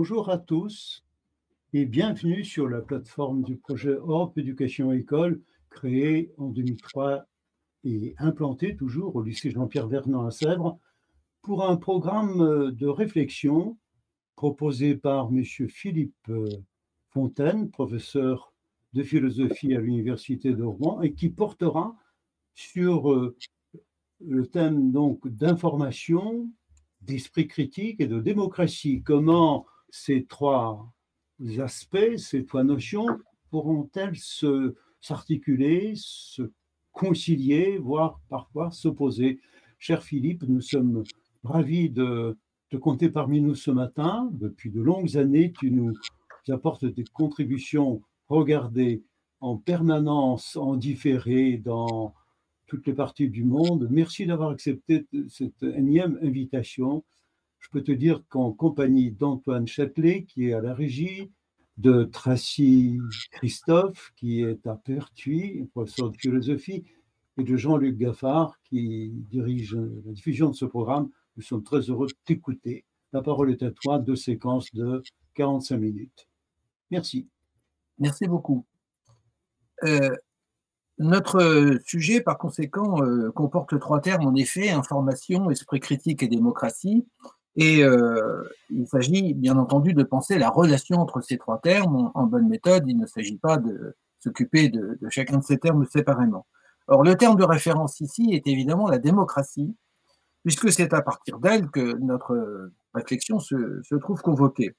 Bonjour à tous et bienvenue sur la plateforme du projet Europe Éducation École créé en 2003 et implanté toujours au lycée Jean-Pierre Vernant à Sèvres pour un programme de réflexion proposé par M. Philippe Fontaine, professeur de philosophie à l'Université de Rouen et qui portera sur euh, le thème donc d'information, d'esprit critique et de démocratie. Comment ces trois aspects, ces trois notions pourront-elles se, s'articuler, se concilier, voire parfois s'opposer? Cher Philippe, nous sommes ravis de te compter parmi nous ce matin. Depuis de longues années, tu nous apportes des contributions regardées en permanence, en différé, dans toutes les parties du monde. Merci d'avoir accepté cette énième invitation je peux te dire qu'en compagnie d'Antoine Châtelet, qui est à la régie, de Tracy Christophe, qui est à Pertuis, professeur de philosophie, et de Jean-Luc Gaffard, qui dirige la diffusion de ce programme, nous sommes très heureux de t'écouter. La parole est à toi, deux séquences de 45 minutes. Merci. Merci beaucoup. Euh, notre sujet, par conséquent, euh, comporte trois termes, en effet, information, esprit critique et démocratie. Et euh, il s'agit bien entendu de penser la relation entre ces trois termes en, bonne méthode. Il ne s'agit pas de s'occuper de, chacun de ces termes séparément. Or, le terme de référence ici est évidemment la démocratie, puisque c'est à partir d'elle que notre réflexion se, trouve convoquée.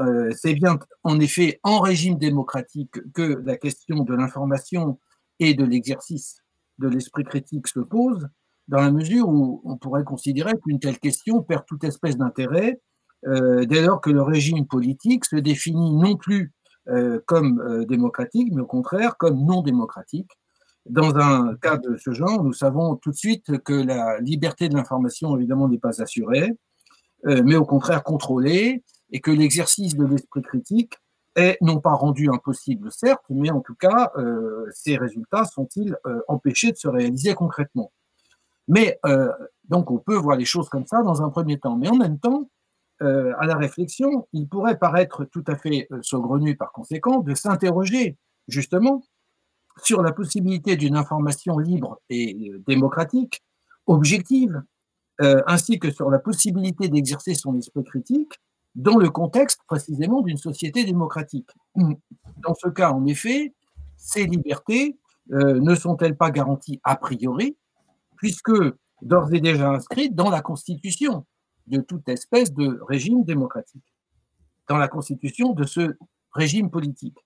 Euh, c'est bien en effet en régime démocratique que la question de l'information et de l'exercice de l'esprit critique se pose, dans la mesure où on pourrait considérer qu'une telle question perd toute espèce d'intérêt euh, dès lors que le régime politique se définit non plus euh, comme euh, démocratique, mais au contraire comme non démocratique. Dans un cas de ce genre, nous savons tout de suite que la liberté de l'information, évidemment, n'est pas assurée, mais au contraire contrôlée, et que l'exercice de l'esprit critique est non pas rendu impossible, certes, mais en tout cas, ces résultats sont-ils empêchés de se réaliser concrètement mais euh, donc on peut voir les choses comme ça dans un premier temps. Mais en même temps, euh, à la réflexion, il pourrait paraître tout à fait euh, saugrenu par conséquent de s'interroger justement sur la possibilité d'une information libre et démocratique, objective, ainsi que sur la possibilité d'exercer son esprit critique dans le contexte précisément d'une société démocratique. Dans ce cas, en effet, ces libertés ne sont-elles pas garanties a priori puisque d'ores et déjà inscrite dans la constitution de toute espèce de régime démocratique, dans la constitution de ce régime politique.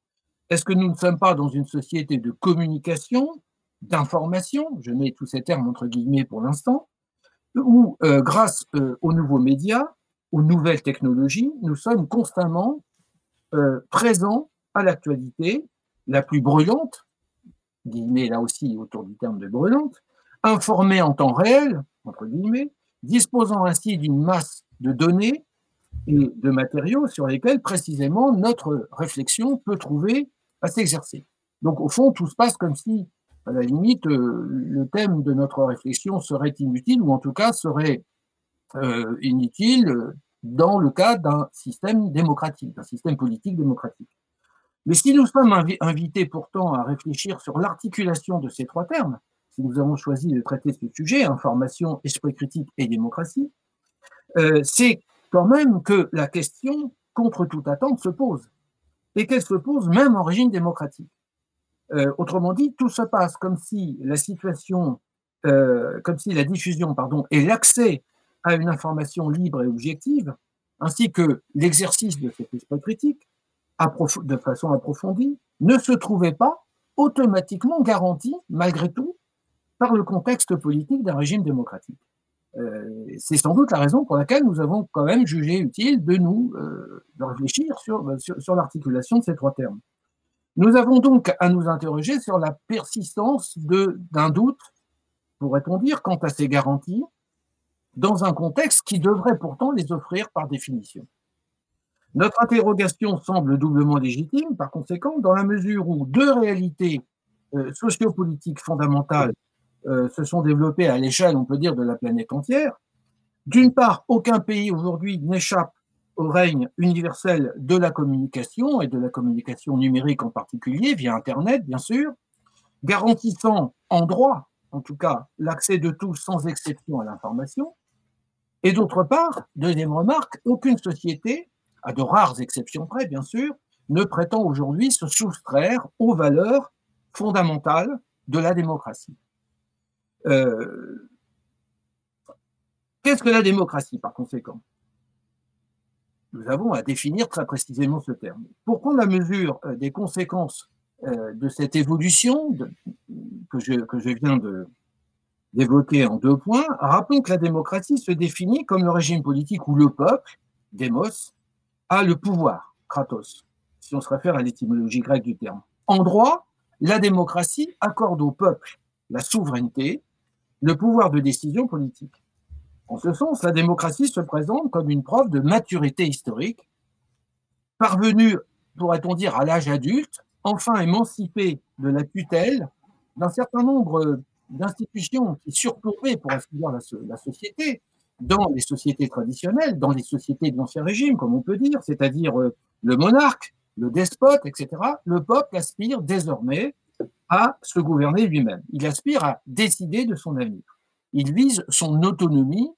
Est-ce que nous ne sommes pas dans une société de communication, d'information, je mets tous ces termes entre guillemets pour l'instant, où euh, grâce euh, aux nouveaux médias, aux nouvelles technologies, nous sommes constamment euh, présents à l'actualité la plus brûlante, guillemets là aussi autour du terme de brûlante, informé en temps réel, entre guillemets, disposant ainsi d'une masse de données et de matériaux sur lesquels précisément notre réflexion peut trouver à s'exercer. Donc au fond, tout se passe comme si, à la limite, euh, le thème de notre réflexion serait inutile, ou en tout cas serait euh, inutile dans le cas d'un système démocratique, d'un système politique démocratique. Mais si nous sommes invités pourtant à réfléchir sur l'articulation de ces trois termes, si nous avons choisi de traiter ce sujet, information, esprit critique et démocratie, euh, c'est quand même que la question, contre toute attente, se pose. Et qu'elle se pose même en régime démocratique. Euh, autrement dit, tout se passe comme si la situation, euh, comme si la diffusion, pardon, et l'accès à une information libre et objective, ainsi que l'exercice de cet esprit critique, de façon approfondie, ne se trouvaient pas automatiquement garantis, malgré tout, par le contexte politique d'un régime démocratique. Euh, c'est sans doute la raison pour laquelle nous avons quand même jugé utile de nous euh, réfléchir sur, sur, l'articulation de ces trois termes. Nous avons donc à nous interroger sur la persistance d'un doute, pourrait-on dire, quant à ces garanties, dans un contexte qui devrait pourtant les offrir par définition. Notre interrogation semble doublement légitime, par conséquent, dans la mesure où deux réalités euh, sociopolitiques fondamentales euh, se sont développés à l'échelle, on peut dire, de la planète entière. D'une part, aucun pays aujourd'hui n'échappe au règne universel de la communication et de la communication numérique en particulier, via Internet bien sûr, garantissant en droit, en tout cas, l'accès de tous sans exception à l'information. Et d'autre part, deuxième remarque, aucune société, à de rares exceptions près bien sûr, ne prétend aujourd'hui se soustraire aux valeurs fondamentales de la démocratie. Euh, qu'est-ce que la démocratie par conséquent? Nous avons à définir très précisément ce terme. Pour prendre la mesure euh, des conséquences euh, de cette évolution que, je, que je viens d'évoquer en deux points, rappelons que la démocratie se définit comme le régime politique où le peuple, démos, a le pouvoir, kratos, si on se réfère à l'étymologie grecque du terme. En droit, la démocratie accorde au peuple la souveraineté, le pouvoir de décision politique. En ce sens, la démocratie se présente comme une preuve de maturité historique, parvenue, pourrait-on dire, à l'âge adulte, enfin émancipée de la tutelle d'un certain nombre d'institutions qui surplombaient, pour ainsi dire, la, société, dans les sociétés traditionnelles, dans les sociétés de l'Ancien Régime, comme on peut dire, c'est-à-dire euh, le monarque, le despote, etc., le peuple aspire désormais à se gouverner lui-même. Il aspire à décider de son avenir. Il vise son autonomie,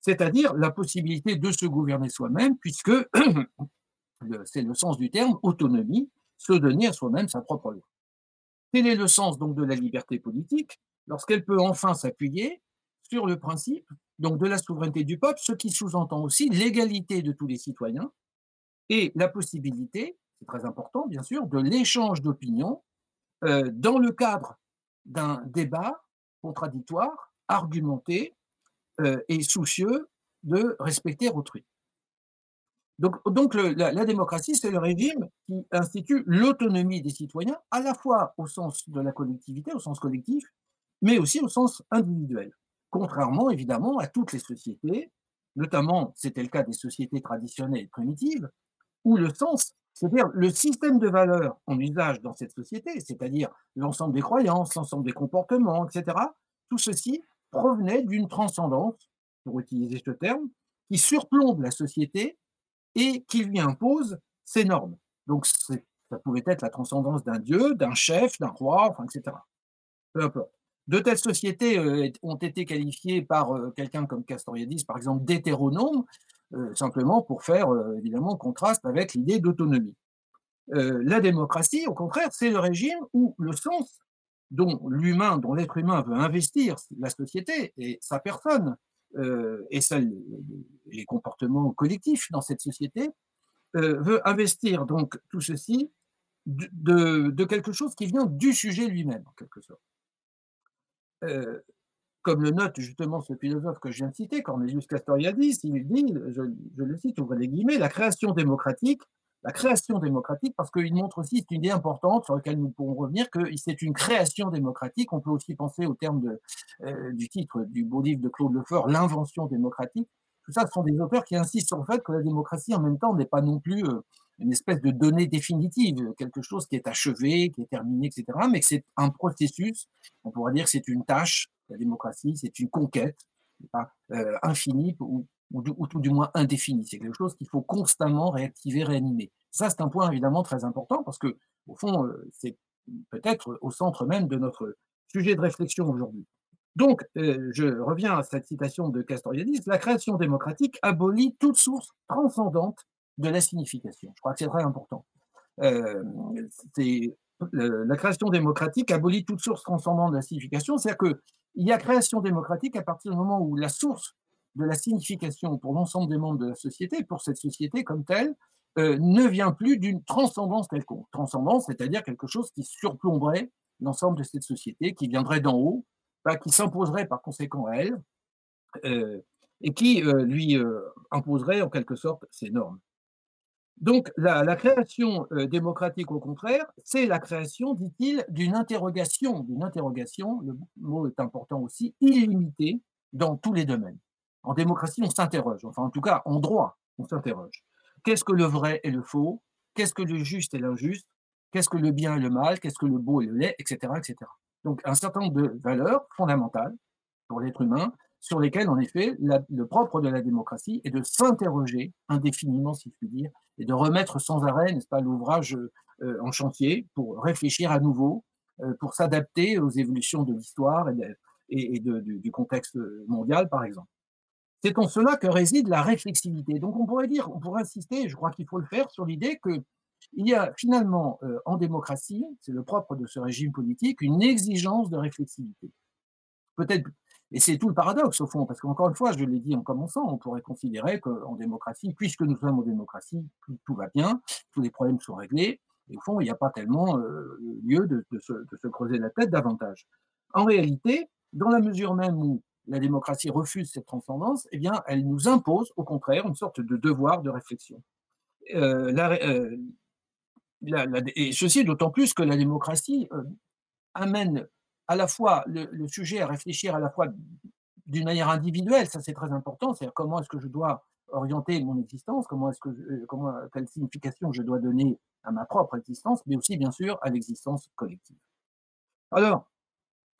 c'est-à-dire la possibilité de se gouverner soi-même, puisque c'est le sens du terme autonomie, se donner à soi-même sa propre loi. Quel est le sens donc de la liberté politique lorsqu'elle peut enfin s'appuyer sur le principe donc de la souveraineté du peuple, ce qui sous-entend aussi l'égalité de tous les citoyens et la possibilité, c'est très important bien sûr, de l'échange d'opinions euh, dans le cadre d'un débat contradictoire, argumenté euh, et soucieux de respecter autrui. Donc, donc la, démocratie, c'est le régime qui institue l'autonomie des citoyens, à la fois au sens de la collectivité, au sens collectif, mais aussi au sens individuel. Contrairement évidemment à toutes les sociétés, notamment c'était le cas des sociétés traditionnelles primitives, où le sens, c'est-à-dire le système de valeurs en usage dans cette société, c'est-à-dire l'ensemble des croyances, l'ensemble des comportements, etc., tout ceci provenait d'une transcendance, pour utiliser ce terme, qui surplombe la société et qui lui impose ses normes. Donc ça pouvait être la transcendance d'un dieu, d'un chef, d'un roi, enfin, etc. Peu importe. De telles sociétés euh, ont été qualifiées par euh, quelqu'un comme Castoriadis, par exemple, d'hétéronomes, simplement pour faire évidemment contraste avec l'idée d'autonomie. la démocratie, au contraire, c'est le régime où le sens dont l'humain, dont l'être humain veut investir la société et sa personne et les comportements collectifs dans cette société, veut investir donc tout ceci de, quelque chose qui vient du sujet lui-même, en quelque sorte. Euh, comme le note justement ce philosophe que je viens de citer, Cornelius Castoriadis, il dit, je, le cite, ouvrez les guillemets, la création démocratique, la création démocratique, parce qu'il montre aussi, c'est une idée importante sur laquelle nous pourrons revenir, que c'est une création démocratique. On peut aussi penser au terme de, euh, du titre du beau livre de Claude Lefort, L'invention démocratique. Tout ça, ce sont des auteurs qui insistent sur le fait que la démocratie, en même temps, n'est pas non plus euh, une espèce de donnée définitive, quelque chose qui est achevé, qui est terminé, etc., mais que c'est un processus, on pourrait dire que c'est une tâche, la démocratie, c'est une conquête euh, infinie ou, tout du moins indéfinie. C'est quelque chose qu'il faut constamment réactiver, réanimer. Ça, c'est un point évidemment très important parce que, au fond, euh, c'est peut-être au centre même de notre sujet de réflexion aujourd'hui. Donc, euh, je reviens à cette citation de Castoriadis, la création démocratique abolit toute source transcendante de la signification. Je crois que c'est très important. Euh, la création démocratique abolit toute source transcendante de la signification, c'est-à-dire qu'il y a création démocratique à partir du moment où la source de la signification pour l'ensemble des membres de la société, pour cette société comme telle, euh, ne vient plus d'une transcendance quelconque. Transcendance, c'est-à-dire quelque chose qui surplomberait l'ensemble de cette société, qui viendrait d'en haut, qui s'imposerait par conséquent à elle, euh, et qui lui imposerait en quelque sorte ses normes. Donc, la, création euh, démocratique, au contraire, c'est la création, dit-il, d'une interrogation, d'une interrogation, le mot est important aussi, illimitée dans tous les domaines. En démocratie, on s'interroge, enfin en tout cas en droit, on s'interroge. Qu'est-ce que le vrai et le faux? Qu'est-ce que le juste et l'injuste? Qu'est-ce que le bien et le mal? Qu'est-ce que le beau et le laid? Etc. etc. Donc un certain nombre de valeurs fondamentales pour l'être humain sur lesquels, en effet, le propre de la démocratie est de s'interroger indéfiniment, si je puis dire, et de remettre sans arrêt, n'est-ce pas, l'ouvrage euh, en chantier pour réfléchir à nouveau, euh, pour s'adapter aux évolutions de l'histoire et, du, contexte mondial, par exemple. C'est en cela que réside la réflexivité. Donc on pourrait dire, on pourrait insister, je crois qu'il faut le faire, sur l'idée qu'il y a finalement euh, en démocratie, c'est le propre de ce régime politique, une exigence de réflexivité. Peut-être et c'est tout le paradoxe, au fond, parce qu'encore une fois, je l'ai dit en commençant, on pourrait considérer qu'en démocratie, puisque nous sommes en démocratie, tout, va bien, tous les problèmes sont réglés, et au fond, il n'y a pas tellement euh, lieu de, se, creuser la tête davantage. En réalité, dans la mesure même où la démocratie refuse cette transcendance, eh bien, elle nous impose, au contraire, une sorte de devoir de réflexion. Euh, euh, et ceci d'autant plus que la démocratie amène à la fois le, sujet à réfléchir à la fois d'une manière individuelle, ça c'est très important, c'est comment est-ce que je dois orienter mon existence, comment est-ce que euh, comment, quelle signification je dois donner à ma propre existence, mais aussi bien sûr à l'existence collective. Alors,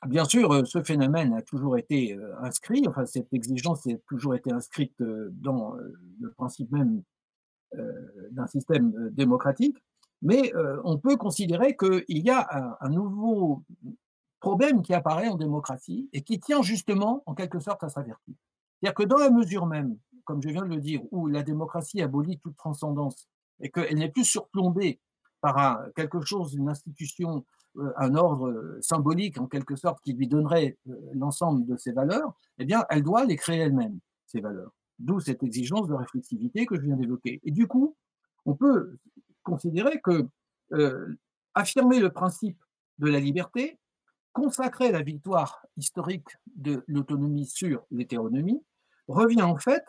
bien sûr, euh, ce phénomène a toujours été euh, inscrit, enfin cette exigence a toujours été inscrite dans le principe même d'un système démocratique, mais on peut considérer qu'il y a un nouveau problème qui apparaît en démocratie et qui tient justement en quelque sorte à sa vertu. C'est-à-dire que dans la mesure même, comme je viens de le dire, où la démocratie abolit toute transcendance et qu'elle n'est plus surplombée par quelque chose, une institution, euh, un ordre euh, symbolique en quelque sorte qui lui donnerait euh, l'ensemble de ses valeurs, eh bien, elle doit les créer elle-même, ces valeurs. D'où cette exigence de réflexivité que je viens d'évoquer. Et du coup, on peut considérer que affirmer le principe de la liberté, consacrer la victoire historique de l'autonomie sur l'hétéronomie revient en fait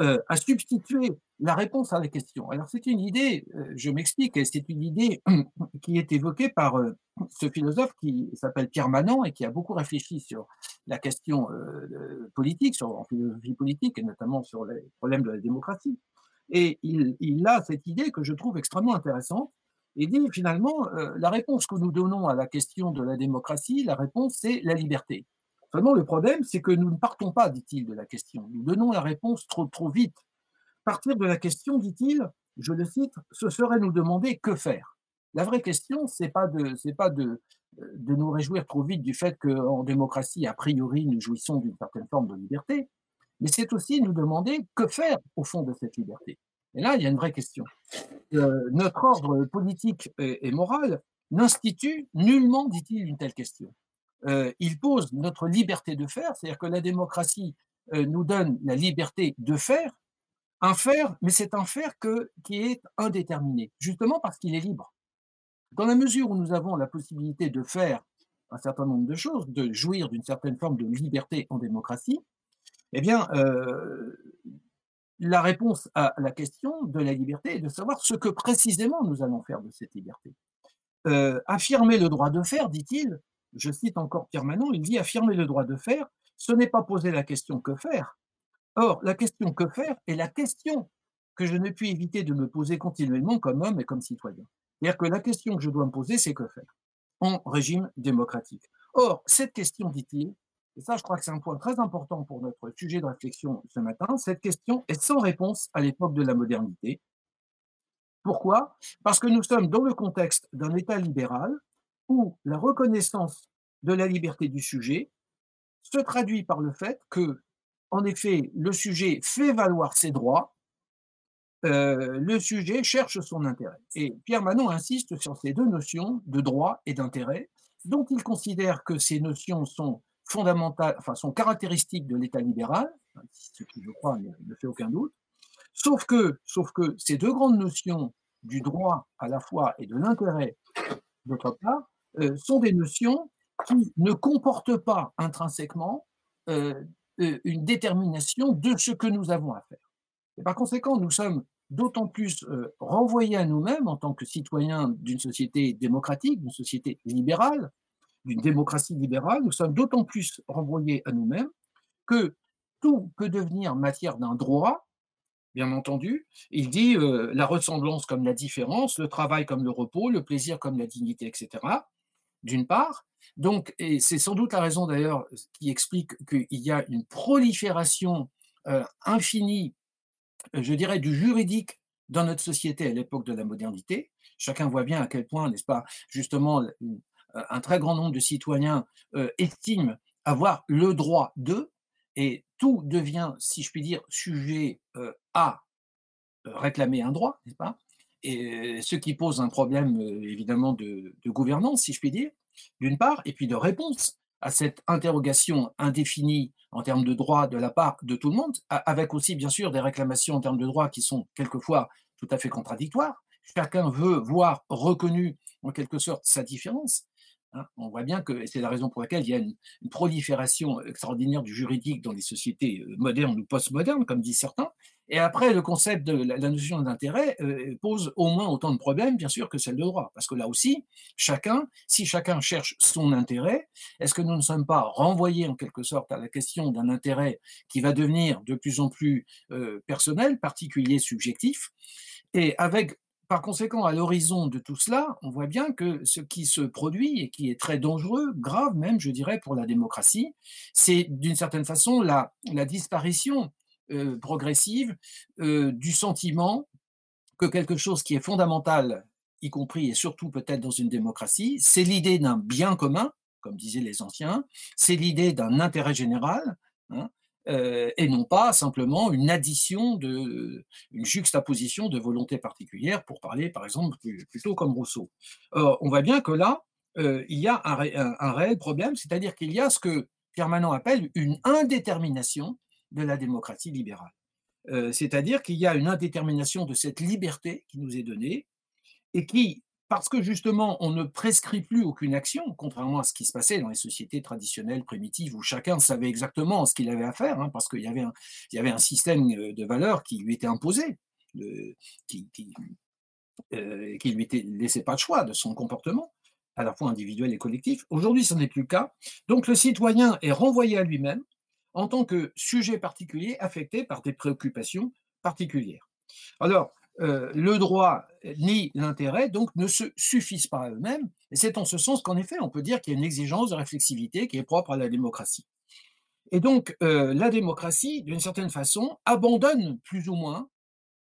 euh, à substituer la réponse à la question. Alors c'est une idée, euh, je m'explique, c'est une idée qui est évoquée par euh, ce philosophe qui s'appelle Pierre Manant et qui a beaucoup réfléchi sur la question politique, sur la philosophie politique et notamment sur les problèmes de la démocratie. Et il, il a cette idée que je trouve extrêmement intéressante et dit finalement, euh, la réponse que nous donnons à la question de la démocratie, la réponse c'est la liberté. Seulement le problème, c'est que nous ne partons pas, dit-il, de la question. Nous donnons la réponse trop, vite. Partir de la question, dit-il, je le cite, ce serait nous demander que faire. La vraie question, c'est pas de, pas de, de nous réjouir trop vite du fait qu'en démocratie, a priori, nous jouissons d'une certaine forme de liberté, mais c'est aussi nous demander que faire au fond de cette liberté. Et là, il y a une vraie question. Euh, notre ordre politique et, moral n'institue nullement, dit-il, une telle question. Euh, il pose notre liberté de faire, c'est-à-dire que la démocratie euh, nous donne la liberté de faire, un faire, mais c'est un faire qui est indéterminé, justement parce qu'il est libre. Dans la mesure où nous avons la possibilité de faire un certain nombre de choses, de jouir d'une certaine forme de liberté en démocratie, eh bien, la réponse à la question de la liberté est de savoir ce que précisément nous allons faire de cette liberté. Euh, affirmer le droit de faire, dit-il, je cite encore Pierre Manon, il dit affirmer le droit de faire, ce n'est pas poser la question que faire. Or, la question que faire est la question que je ne puis éviter de me poser continuellement comme homme et comme citoyen. C'est-à-dire que la question que je dois me poser, c'est que faire en régime démocratique. Or, cette question, dit-il, et ça, je crois que c'est un point très important pour notre sujet de réflexion ce matin. Cette question est sans réponse à l'époque de la modernité. Pourquoi? Parce que nous sommes dans le contexte d'un État libéral où la reconnaissance de la liberté du sujet se traduit par le fait que, en effet, le sujet fait valoir ses droits, euh, le sujet cherche son intérêt. Et Pierre Manon insiste sur ces deux notions de droit et d'intérêt, dont il considère que ces notions sont fondamentales, enfin, sont caractéristiques de l'État libéral, ce qui, je crois, ne, fait aucun doute. Sauf que, sauf que ces deux grandes notions du droit à la fois et de l'intérêt d'autre part euh, sont des notions qui ne comportent pas intrinsèquement euh, euh, une détermination de ce que nous avons à faire. Et par conséquent, nous sommes d'autant plus renvoyés à nous-mêmes en tant que citoyens d'une société démocratique, d'une société libérale, d'une démocratie libérale, nous sommes d'autant plus renvoyés à nous-mêmes que tout peut devenir matière d'un droit, bien entendu. Il dit euh, la ressemblance comme la différence, le travail comme le repos, le plaisir comme la dignité, etc. d'une part. Donc, et c'est sans doute la raison d'ailleurs qui explique qu'il y a une prolifération euh, infinie, je dirais, du juridique dans notre société à l'époque de la modernité. Chacun voit bien à quel point, n'est-ce pas, justement, un très grand nombre de citoyens euh, estiment avoir le droit de, et tout devient, si je puis dire, sujet euh, à réclamer un droit, n'est-ce pas? Et ce qui pose un problème, évidemment, de, de gouvernance, si je puis dire d'une part, et puis de réponse à cette interrogation indéfinie en termes de droits de la part de tout le monde, avec aussi bien sûr des réclamations en termes de droits qui sont quelquefois tout à fait contradictoires. Chacun veut voir reconnu en quelque sorte sa différence. Hein. on voit bien que, c'est la raison pour laquelle il y a une, prolifération extraordinaire du juridique dans les sociétés euh, modernes ou postmodernes, comme disent certains. Et après, le concept de la, notion d'intérêt euh, pose au moins autant de problèmes, bien sûr, que celle de droit. Parce que là aussi, chacun, si chacun cherche son intérêt, est-ce que nous ne sommes pas renvoyés en quelque sorte à la question d'un intérêt qui va devenir de plus en plus euh, personnel, particulier, subjectif? Et avec par conséquent, à l'horizon de tout cela, on voit bien que ce qui se produit et qui est très dangereux, grave même, je dirais, pour la démocratie, c'est d'une certaine façon la, disparition euh, progressive euh, du sentiment que quelque chose qui est fondamental, y compris et surtout peut-être dans une démocratie, c'est l'idée d'un bien commun, comme disaient les anciens, c'est l'idée d'un intérêt général, hein, euh, et non pas simplement une addition, de, une juxtaposition de volontés particulières, pour parler par exemple plutôt comme Rousseau. on voit bien que là, euh, il y a un, réel problème, c'est-à-dire qu'il y a ce que Pierre Manon appelle une indétermination de la démocratie libérale. Euh, c'est-à-dire qu'il y a une indétermination de cette liberté qui nous est donnée et qui, parce que justement, on ne prescrit plus aucune action, contrairement à ce qui se passait dans les sociétés traditionnelles, primitives, où chacun savait exactement ce qu'il avait à faire, hein, parce qu'il y, avait un, système euh, de valeurs qui lui était imposé, qui, euh, lui était, laissait pas de choix de son comportement, à la fois individuel et collectif. Aujourd'hui, ce n'est plus le cas. Donc, le citoyen est renvoyé à lui-même en tant que sujet particulier affecté par des préoccupations particulières. Alors, euh, le droit ni l'intérêt, donc, ne se suffisent pas à eux-mêmes. Et c'est en ce sens qu'en effet, on peut dire qu'il y a une exigence de réflexivité qui est propre à la démocratie. Et donc, euh, la démocratie, d'une certaine façon, abandonne plus ou moins,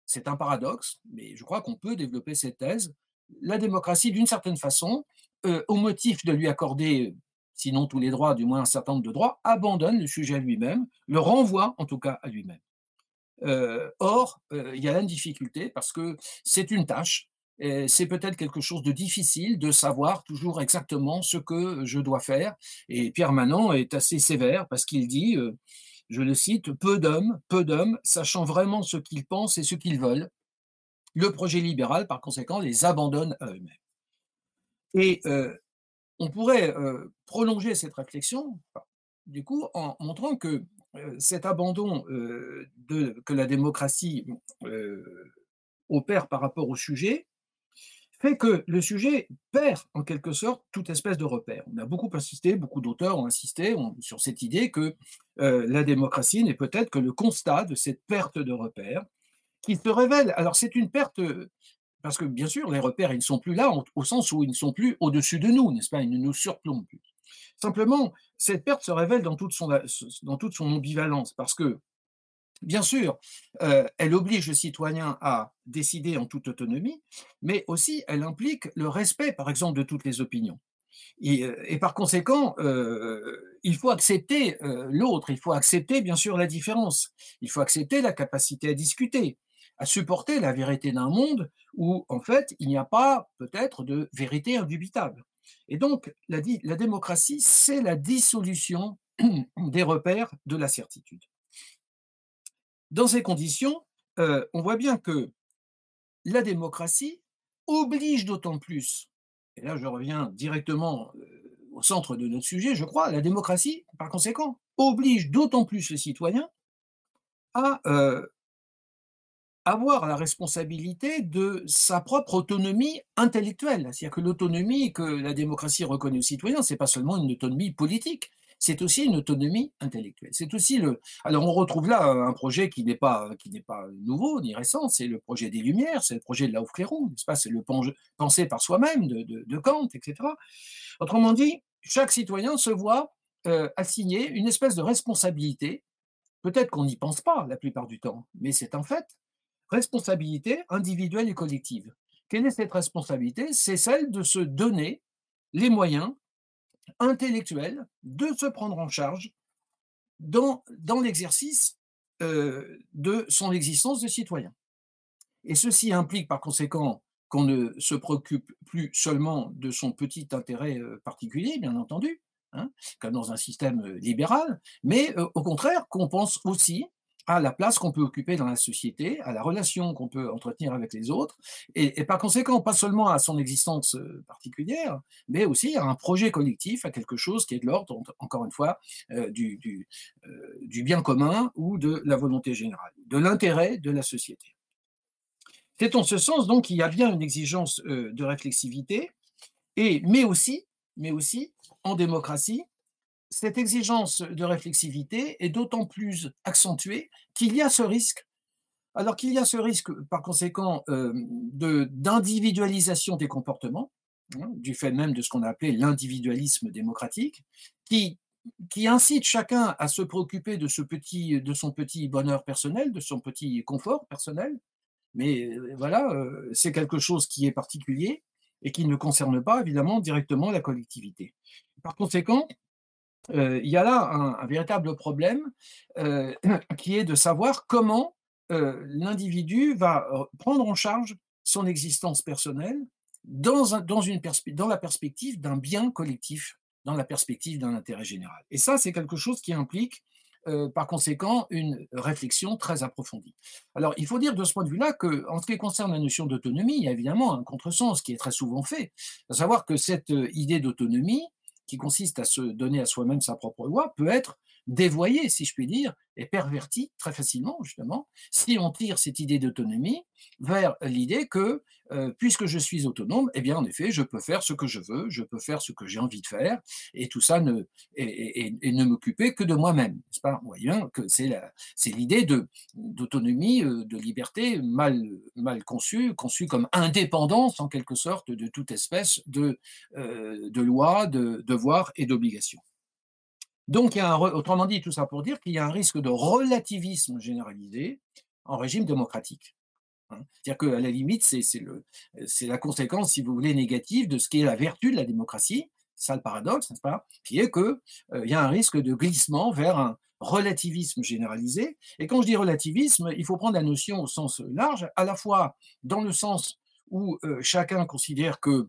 c'est un paradoxe, mais je crois qu'on peut développer cette thèse, la démocratie, d'une certaine façon, euh, au motif de lui accorder, sinon tous les droits, du moins un certain nombre de droits, abandonne le sujet à lui-même, le renvoie en tout cas à lui-même. Euh, or, euh, il y a une difficulté parce que c'est une tâche. C'est peut-être quelque chose de difficile de savoir toujours exactement ce que je dois faire. Et Pierre Manon est assez sévère parce qu'il dit, euh, je le cite, peu d'hommes, peu d'hommes, sachant vraiment ce qu'ils pensent et ce qu'ils veulent. Le projet libéral, par conséquent, les abandonne à eux-mêmes. Et on pourrait prolonger cette réflexion, du coup, en montrant que cet abandon euh, que la démocratie euh, opère par rapport au sujet fait que le sujet perd en quelque sorte toute espèce de repère. On a beaucoup insisté, beaucoup d'auteurs ont insisté sur cette idée que la démocratie n'est peut-être que le constat de cette perte de repère qui se révèle. Alors c'est une perte parce que bien sûr les repères ils ne sont plus là au sens où ils ne sont plus au-dessus de nous, n'est-ce pas? Ils ne nous surplombent plus. Simplement, cette perte se révèle dans toute son, son ambivalence, parce que, bien sûr, euh, elle oblige le citoyen à décider en toute autonomie, mais aussi elle implique le respect, par exemple, de toutes les opinions. Et, euh, par conséquent, euh, il faut accepter l'autre, il faut accepter, bien sûr, la différence, il faut accepter la capacité à discuter, à supporter la vérité d'un monde où, en fait, il n'y a pas peut-être de vérité indubitable. Et donc, la, démocratie, c'est la dissolution des repères de la certitude. Dans ces conditions, euh, on voit bien que la démocratie oblige d'autant plus, et là je reviens directement euh, au centre de notre sujet, je crois, la démocratie, par conséquent, oblige d'autant plus le citoyen à euh, avoir la responsabilité de sa propre autonomie intellectuelle. C'est-à-dire que l'autonomie que la démocratie reconnaît aux citoyens, c'est pas seulement une autonomie politique, c'est aussi une autonomie intellectuelle. C'est aussi le. Alors on retrouve là un projet qui n'est pas qui n'est pas nouveau ni récent. C'est le projet des Lumières, c'est le projet de Laufclérou, n'est-ce pas? C'est le penser par soi-même de, de, Kant, etc. Autrement dit, chaque citoyen se voit euh, assigner une espèce de responsabilité. Peut-être qu'on n'y pense pas la plupart du temps, mais c'est en fait responsabilité individuelle et collective. Quelle est cette responsabilité? C'est celle de se donner les moyens intellectuels de se prendre en charge dans, dans l'exercice euh, de son existence de citoyen. Et ceci implique par conséquent qu'on ne se préoccupe plus seulement de son petit intérêt euh, particulier, bien entendu, hein, comme dans un système euh, libéral, mais au contraire qu'on pense aussi à la place qu'on peut occuper dans la société, à la relation qu'on peut entretenir avec les autres, et, par conséquent, pas seulement à son existence euh, particulière, mais aussi à un projet collectif, à quelque chose qui est de l'ordre, encore une fois, euh, du, euh, du, bien commun ou de la volonté générale, de l'intérêt de la société. C'est en ce sens donc qu'il y a bien une exigence de réflexivité, et, mais aussi, mais aussi en démocratie, cette exigence de réflexivité est d'autant plus accentuée qu'il y a ce risque. Alors qu'il y a ce risque, par conséquent, euh, d'individualisation des comportements, hein, du fait même de ce qu'on a appelé l'individualisme démocratique, qui, qui incite chacun à se préoccuper de, ce petit, de son petit bonheur personnel, de son petit confort personnel. Mais euh, voilà, euh, c'est quelque chose qui est particulier et qui ne concerne pas évidemment directement la collectivité. Par conséquent, il y a là un, véritable problème qui est de savoir comment l'individu va prendre en charge son existence personnelle dans, dans, la perspective d'un bien collectif, dans la perspective d'un intérêt général. Et ça, c'est quelque chose qui implique par conséquent une réflexion très approfondie. Alors, il faut dire de ce point de vue-là qu'en ce qui concerne la notion d'autonomie, il y a évidemment un contresens qui est très souvent fait, à savoir que cette idée d'autonomie, qui consiste à se donner à soi-même sa propre loi, peut être dévoyé, si je puis dire, et perverti très facilement, justement, si on tire cette idée d'autonomie vers l'idée que, euh, puisque je suis autonome, eh bien, en effet, je peux faire ce que je veux, je peux faire ce que j'ai envie de faire, et tout ça ne, et, ne m'occuper que de moi-même. N'est-ce pas? Bien que c'est l'idée d'autonomie, euh, de liberté mal, mal conçue, conçue comme indépendance, en quelque sorte, de toute espèce de, euh, de loi, de devoir et d'obligation. Donc, autrement dit, tout ça pour dire qu'il y a un risque de relativisme généralisé en régime démocratique. Hein. C'est-à-dire qu'à la limite, c'est la conséquence, si vous voulez, négative de ce qui est la vertu de la démocratie. Ça le paradoxe, n'est-ce pas? Qui est qu'il euh, y a un risque de glissement vers un relativisme généralisé. Et quand je dis relativisme, il faut prendre la notion au sens large, à la fois dans le sens où chacun considère que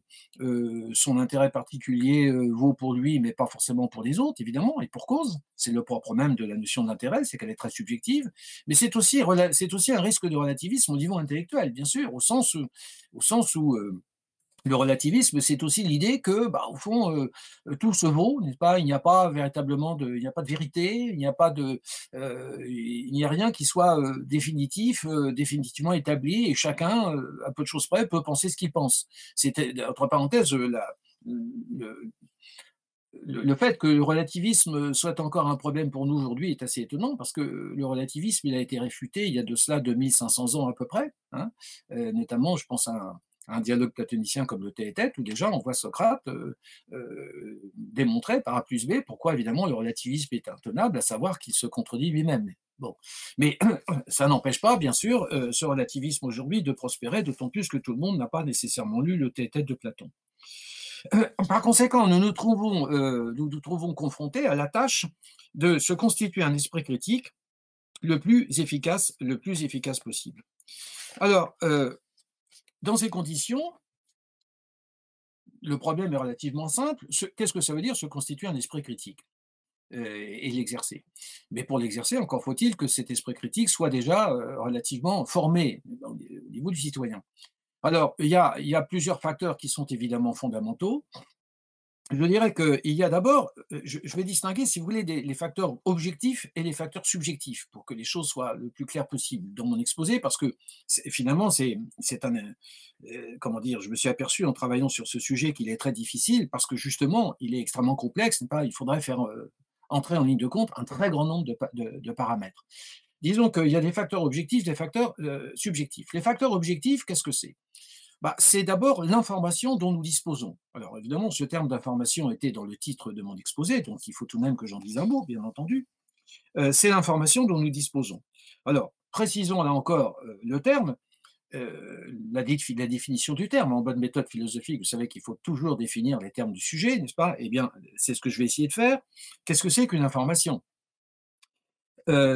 son intérêt particulier vaut pour lui, mais pas forcément pour les autres, évidemment, et pour cause. C'est le propre même de la notion d'intérêt, c'est qu'elle est très subjective. Mais c'est aussi, aussi un risque de relativisme au niveau intellectuel, bien sûr, au sens, au sens où le relativisme, c'est aussi l'idée que, bah, au fond, euh, euh, tout se vaut, n'est-ce pas? Il n'y a pas véritablement de, il n'y a pas de vérité, il n'y a pas de, euh, il n'y a rien qui soit définitif, définitivement établi, et chacun, à peu de choses près, peut penser ce qu'il pense. C'était, entre parenthèses, le, le fait que le relativisme soit encore un problème pour nous aujourd'hui est assez étonnant parce que le relativisme, il a été réfuté il y a de cela 2500 ans à peu près, hein, notamment, je pense à un dialogue platonicien comme le tête où déjà on voit Socrate euh, euh, démontrer par A plus B pourquoi évidemment le relativisme est intenable, à savoir qu'il se contredit lui-même. Bon. Mais ça n'empêche pas, bien sûr, euh, ce relativisme aujourd'hui de prospérer, d'autant plus que tout le monde n'a pas nécessairement lu le tête de Platon. par conséquent, nous nous trouvons, nous nous trouvons confrontés à la tâche de se constituer un esprit critique le plus efficace, le plus efficace possible. Alors, dans ces conditions, le problème est relativement simple. Qu'est-ce que ça veut dire se constituer un esprit critique euh, et l'exercer? Mais pour l'exercer, encore faut-il que cet esprit critique soit déjà euh, relativement formé au niveau du citoyen. Alors, il y, a, il y a plusieurs facteurs qui sont évidemment fondamentaux je dirais qu'il y a d'abord, euh, je, vais distinguer, si vous voulez, les facteurs objectifs et les facteurs subjectifs pour que les choses soient le plus claires possible dans mon exposé, parce que finalement, c'est un, euh, comment dire, je me suis aperçu en travaillant sur ce sujet qu'il est très difficile, parce que justement, il est extrêmement complexe, il faudrait faire euh, entrer en ligne de compte un très grand nombre de, paramètres. Disons qu'il y a des facteurs objectifs, des facteurs subjectifs. Les facteurs objectifs, qu'est-ce que c'est? Bah, C'est d'abord l'information dont nous disposons. Alors évidemment, ce terme d'information était dans le titre de mon exposé, donc il faut tout de même que j'en dise un mot, bien entendu. Euh, c'est l'information dont nous disposons. Alors, précisons là encore euh, le terme. Euh, la, définition du terme. En bonne méthode philosophique, vous savez qu'il faut toujours définir les termes du sujet, n'est-ce pas? Eh bien, c'est ce que je vais essayer de faire. Qu'est-ce que c'est qu'une information?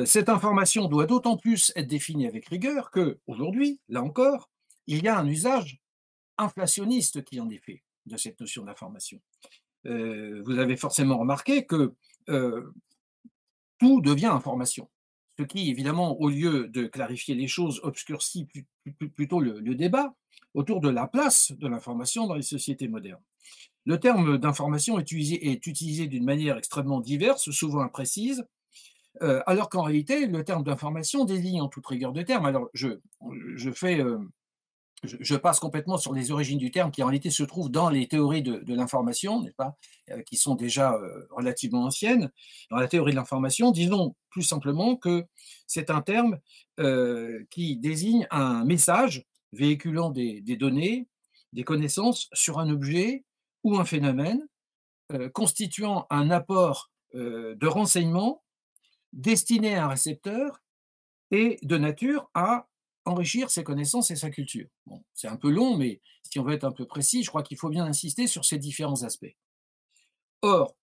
Cette information doit d'autant plus être définie avec rigueur que, aujourd'hui, là encore, il y a un usage inflationniste qui en est fait de cette notion d'information. Euh, vous avez forcément remarqué que tout devient information ce qui, évidemment, au lieu de clarifier les choses, obscurcit plutôt le, débat autour de la place de l'information dans les sociétés modernes. Le terme d'information est utilisé, d'une manière extrêmement diverse, souvent imprécise, euh, alors qu'en réalité, le terme d'information désigne en toute rigueur de terme. Alors, je, je fais euh, je, passe complètement sur les origines du terme qui en réalité se trouvent dans les théories de, l'information, n'est-ce pas, euh, qui sont déjà euh, relativement anciennes. Dans la théorie de l'information, disons plus simplement que c'est un terme euh, qui désigne un message véhiculant des, données, des connaissances sur un objet ou un phénomène, constituant un apport de renseignements destiné à un récepteur et de nature à enrichir ses connaissances et sa culture. Bon, c'est un peu long, mais si on veut être un peu précis, je crois qu'il faut bien insister sur ces différents aspects. Or,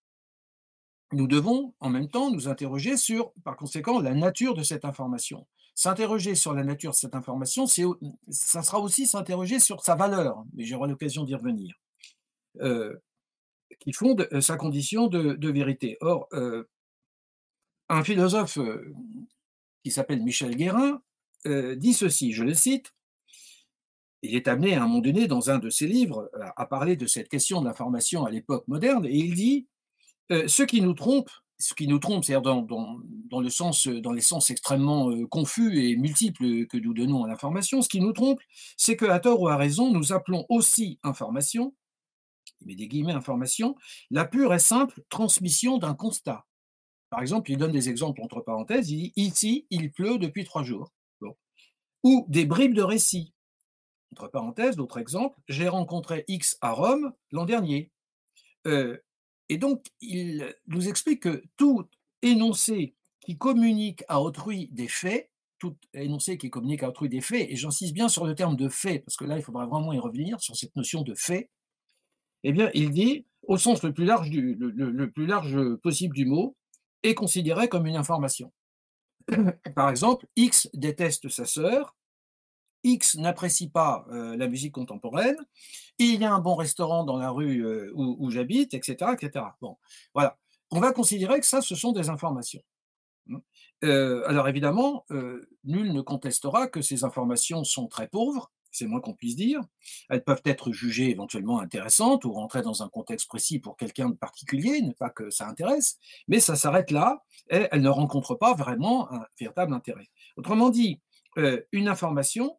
nous devons en même temps nous interroger sur, par conséquent, la nature de cette information. S'interroger sur la nature de cette information, ça sera aussi s'interroger sur sa valeur, mais j'aurai l'occasion d'y revenir, euh, qui fonde euh, sa condition de, vérité. Or, euh, un philosophe qui s'appelle Michel Guérin euh, dit ceci, je le cite, il est amené à un moment donné dans un de ses livres à, parler de cette question de l'information à l'époque moderne, et il dit euh, ce qui nous trompe, ce qui nous trompe, c'est-à-dire dans, le sens, dans les sens extrêmement euh, confus et multiples que nous donnons à l'information, ce qui nous trompe, c'est que à tort ou à raison, nous appelons aussi information, il met des guillemets information, la pure et simple transmission d'un constat. Par exemple, il donne des exemples entre parenthèses. Il dit ici, il pleut depuis trois jours ou des bribes de récits. Entre parenthèses, d'autres exemples, j'ai rencontré X à Rome l'an dernier. Euh, et donc, il nous explique que tout énoncé qui communique à autrui des faits, tout énoncé qui communique à autrui des faits, et j'insiste bien sur le terme de fait, parce que là, il faudra vraiment y revenir sur cette notion de fait, eh bien, il dit, au sens le plus large, du, le plus large possible du mot, est considéré comme une information. Par exemple, X déteste sa sœur, X n'apprécie pas euh, la musique contemporaine, il y a un bon restaurant dans la rue euh, où, j'habite, etc., etc. Bon, voilà. On va considérer que ça, ce sont des informations. Hein. Euh, alors évidemment, nul ne contestera que ces informations sont très pauvres, c'est moins qu'on puisse dire. Elles peuvent être jugées éventuellement intéressantes ou rentrer dans un contexte précis pour quelqu'un de particulier, ne pas que ça intéresse, mais ça s'arrête là et elles ne rencontrent pas vraiment un véritable intérêt. Autrement dit, euh, une information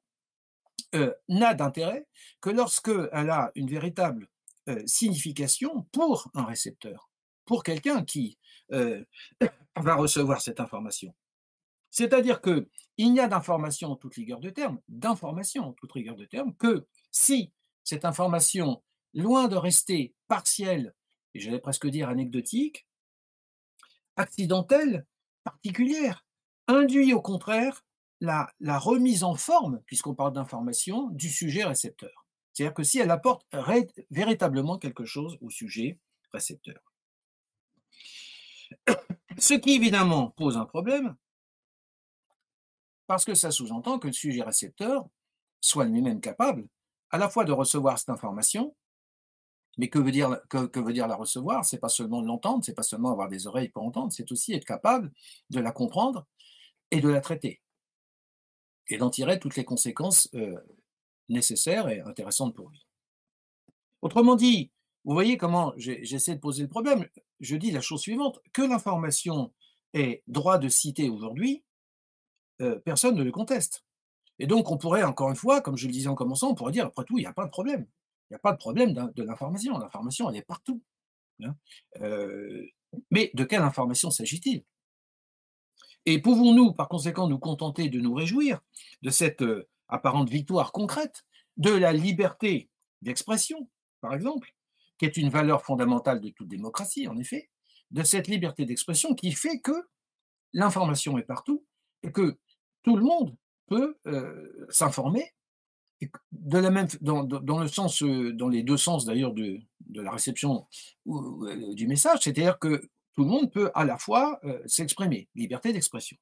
euh, n'a d'intérêt que lorsqu'elle a une véritable euh, signification pour un récepteur, pour quelqu'un qui va recevoir cette information. C'est-à-dire que il n'y a d'information en toute rigueur de terme, d'information en toute rigueur de terme, que si cette information, loin de rester partielle, et j'allais presque dire anecdotique, accidentelle, particulière, induit au contraire la, la remise en forme, puisqu'on parle d'information, du sujet récepteur. C'est-à-dire que si elle apporte véritablement quelque chose au sujet récepteur. Ce qui évidemment pose un problème, parce que ça sous-entend que le sujet récepteur soit lui-même capable à la fois de recevoir cette information, mais que veut dire, la recevoir? C'est pas seulement l'entendre, c'est pas seulement avoir des oreilles pour entendre, c'est aussi être capable de la comprendre et de la traiter et d'en tirer toutes les conséquences euh, nécessaires et intéressantes pour lui. Autrement dit, vous voyez comment j'essaie de poser le problème. Je dis la chose suivante, que l'information est droit de citer aujourd'hui, euh, personne ne le conteste. Et donc, on pourrait, encore une fois, comme je le disais en commençant, on pourrait dire, après tout, il n'y a pas de problème. Il n'y a pas de problème de l'information. L'information, elle est partout. Hein. Euh, Mais de quelle information s'agit-il? Et pouvons-nous, par conséquent, nous contenter de nous réjouir de cette euh, apparente victoire concrète de la liberté d'expression, par exemple, qui est une valeur fondamentale de toute démocratie, en effet, de cette liberté d'expression qui fait que l'information est partout et que tout le monde peut s'informer de la même, dans, dans, le sens, dans les deux sens d'ailleurs de, de, la réception du message, c'est-à-dire que tout le monde peut à la fois s'exprimer, liberté d'expression.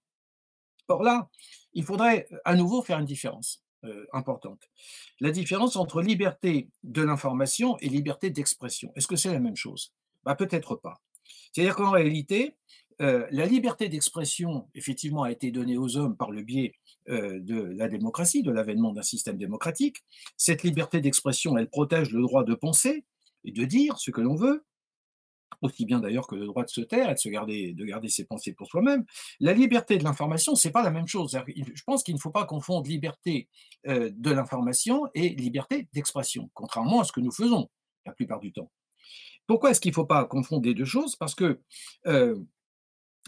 Or là, il faudrait à nouveau faire une différence importante. La différence entre liberté de l'information et liberté d'expression. Est-ce que c'est la même chose? Bah, Peut-être pas. C'est-à-dire qu'en réalité, la liberté d'expression, effectivement, a été donnée aux hommes par le biais de la démocratie, de l'avènement d'un système démocratique. Cette liberté d'expression, elle protège le droit de penser et de dire ce que l'on veut, aussi bien d'ailleurs que le droit de se taire et de, se garder, de garder ses pensées pour soi-même. La liberté de l'information, c'est pas la même chose. Je pense qu'il ne faut pas confondre liberté de l'information et liberté d'expression, contrairement à ce que nous faisons la plupart du temps. Pourquoi est-ce qu'il ne faut pas confondre les deux choses? Parce que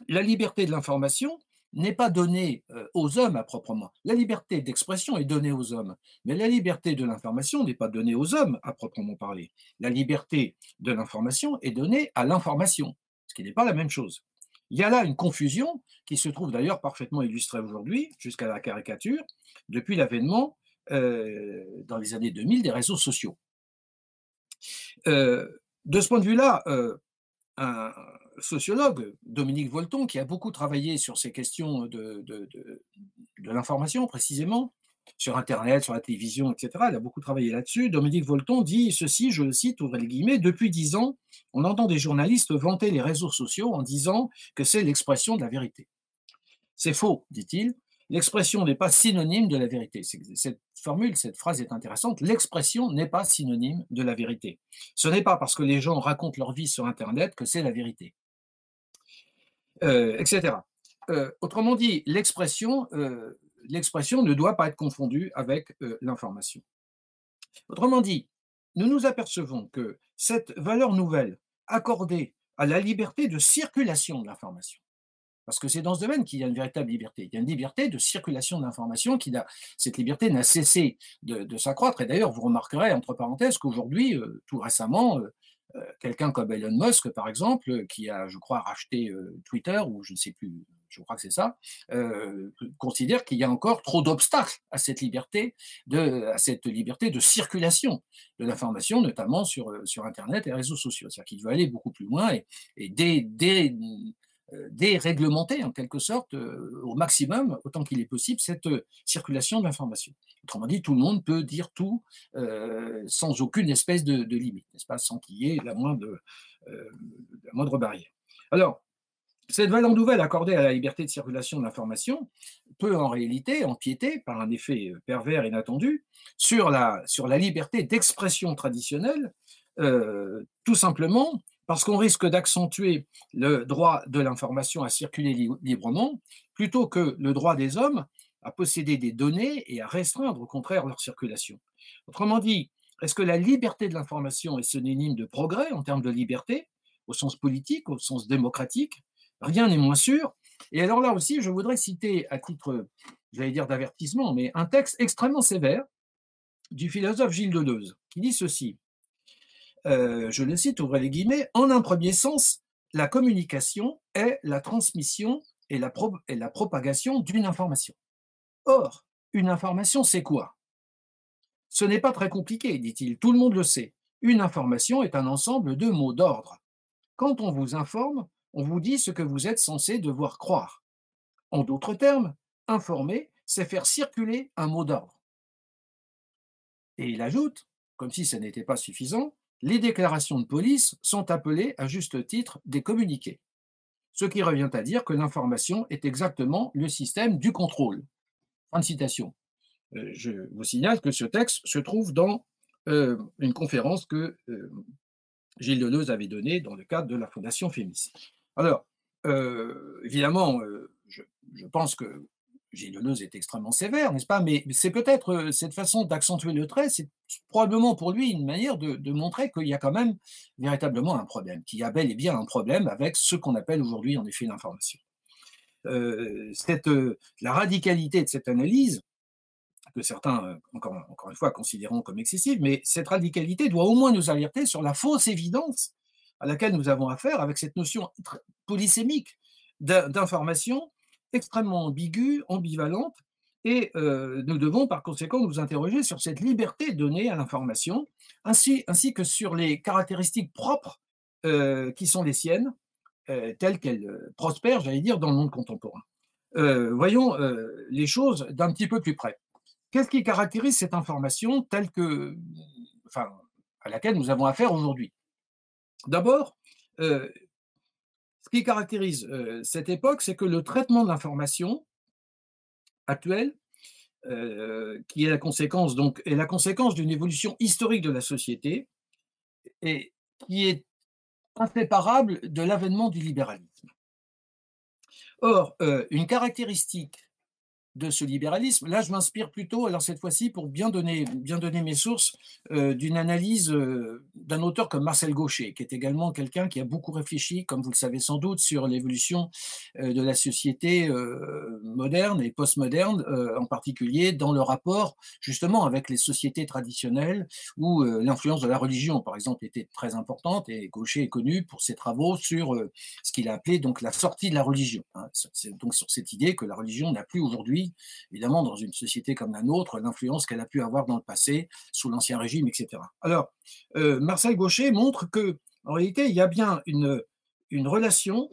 la liberté de l'information n'est pas donnée euh, aux hommes à proprement. La liberté d'expression est donnée aux hommes, mais la liberté de l'information n'est pas donnée aux hommes à proprement parler. La liberté de l'information est donnée à l'information, ce qui n'est pas la même chose. Il y a là une confusion qui se trouve d'ailleurs parfaitement illustrée aujourd'hui, jusqu'à la caricature, depuis l'avènement euh, dans les années 2000 des réseaux sociaux de ce point de vue-là, euh, sociologue, Dominique Volton, qui a beaucoup travaillé sur ces questions de, de, l'information précisément, sur Internet, sur la télévision, etc. Il a beaucoup travaillé là-dessus. Dominique Volton dit ceci, je le cite, ouvrez les guillemets, depuis dix ans, on entend des journalistes vanter les réseaux sociaux en disant que c'est l'expression de la vérité. C'est faux, dit-il l'expression n'est pas synonyme de la vérité. Cette formule, cette phrase est intéressante. L'expression n'est pas synonyme de la vérité. Ce n'est pas parce que les gens racontent leur vie sur Internet que c'est la vérité, etc. Euh, autrement dit, l'expression, euh, l'expression ne doit pas être confondue avec l'information. Autrement dit, nous nous apercevons que cette valeur nouvelle accordée à la liberté de circulation de l'information, parce que c'est dans ce domaine qu'il y a une véritable liberté. Il y a une liberté de circulation d'informations. Qui cette liberté n'a cessé de, s'accroître. Et d'ailleurs, vous remarquerez, entre parenthèses, qu'aujourd'hui, euh, tout récemment, euh, euh, quelqu'un comme Elon Musk, par exemple, qui a, je crois, racheté Twitter, ou je ne sais plus, je crois que c'est ça, considère qu'il y a encore trop d'obstacles à cette liberté de, à cette liberté de circulation de l'information, notamment sur, sur Internet et réseaux sociaux. C'est-à-dire qu'il veut aller beaucoup plus loin et, et dès, dès euh, déréglementer en quelque sorte euh, au maximum, autant qu'il est possible, cette euh, circulation d'informations. Autrement dit, tout le monde peut dire tout sans aucune espèce de, limite, n'est-ce pas, sans qu'il y ait la moindre, barrière. Alors, cette valeur nouvelle accordée à la liberté de circulation de l'information peut en réalité empiéter par un effet pervers inattendu sur la, sur la liberté d'expression traditionnelle, tout simplement parce qu'on risque d'accentuer le droit de l'information à circuler librement, plutôt que le droit des hommes à posséder des données et à restreindre au contraire leur circulation. Autrement dit, est-ce que la liberté de l'information est synonyme de progrès en termes de liberté, au sens politique, au sens démocratique? Rien n'est moins sûr. Et alors là aussi, je voudrais citer à titre, j'allais dire d'avertissement, mais un texte extrêmement sévère du philosophe Gilles Deleuze, qui dit ceci. Euh, je le cite, ouvrez les guillemets, en un premier sens, la communication est la transmission et la, et la propagation d'une information. Or, une information, c'est quoi? Ce n'est pas très compliqué, dit-il, tout le monde le sait. Une information est un ensemble de mots d'ordre. Quand on vous informe, on vous dit ce que vous êtes censé devoir croire. En d'autres termes, informer, c'est faire circuler un mot d'ordre. Et il ajoute, comme si ce n'était pas suffisant, les déclarations de police sont appelées à juste titre des communiqués, ce qui revient à dire que l'information est exactement le système du contrôle. Fin citation. Euh, je vous signale que ce texte se trouve dans euh, une conférence que euh, Gilles Deleuze avait donnée dans le cadre de la Fondation Fémis. Alors, évidemment, je, pense que Deleuze est extrêmement sévère, n'est-ce pas? Mais c'est peut-être cette façon d'accentuer le trait, c'est probablement pour lui une manière de, montrer qu'il y a quand même véritablement un problème, qu'il y a bel et bien un problème avec ce qu'on appelle aujourd'hui en effet l'information. Euh, cette, la radicalité de cette analyse, que certains, encore, encore une fois, considéreront comme excessive, mais cette radicalité doit au moins nous alerter sur la fausse évidence à laquelle nous avons affaire avec cette notion polysémique d'information extrêmement ambiguë, ambivalente, et euh, nous devons par conséquent nous interroger sur cette liberté donnée à l'information, ainsi, ainsi que sur les caractéristiques propres euh, qui sont les siennes, euh, telles qu'elles prospèrent, j'allais dire, dans le monde contemporain. voyons les choses d'un petit peu plus près. Qu'est-ce qui caractérise cette information telle que, enfin, à laquelle nous avons affaire aujourd'hui? D'abord, ce qui caractérise cette époque, c'est que le traitement de l'information actuelle, qui est la conséquence donc est la conséquence d'une évolution historique de la société et qui est inséparable de l'avènement du libéralisme. Or, une caractéristique de ce libéralisme. Là, je m'inspire plutôt, alors cette fois-ci, pour bien donner, bien donner mes sources, euh, d'une analyse euh, d'un auteur comme Marcel Gaucher, qui est également quelqu'un qui a beaucoup réfléchi, comme vous le savez sans doute, sur l'évolution euh, de la société moderne et postmoderne, en particulier dans le rapport justement avec les sociétés traditionnelles où l'influence de la religion, par exemple, était très importante. Et Gaucher est connu pour ses travaux sur ce qu'il a appelé donc la sortie de la religion. Hein. C'est donc sur cette idée que la religion n'a plus aujourd'hui évidemment, dans une société comme la nôtre, l'influence qu'elle a pu avoir dans le passé, sous l'Ancien Régime, etc. Alors, euh, Marcel Gaucher montre que, en réalité, il y a bien une, relation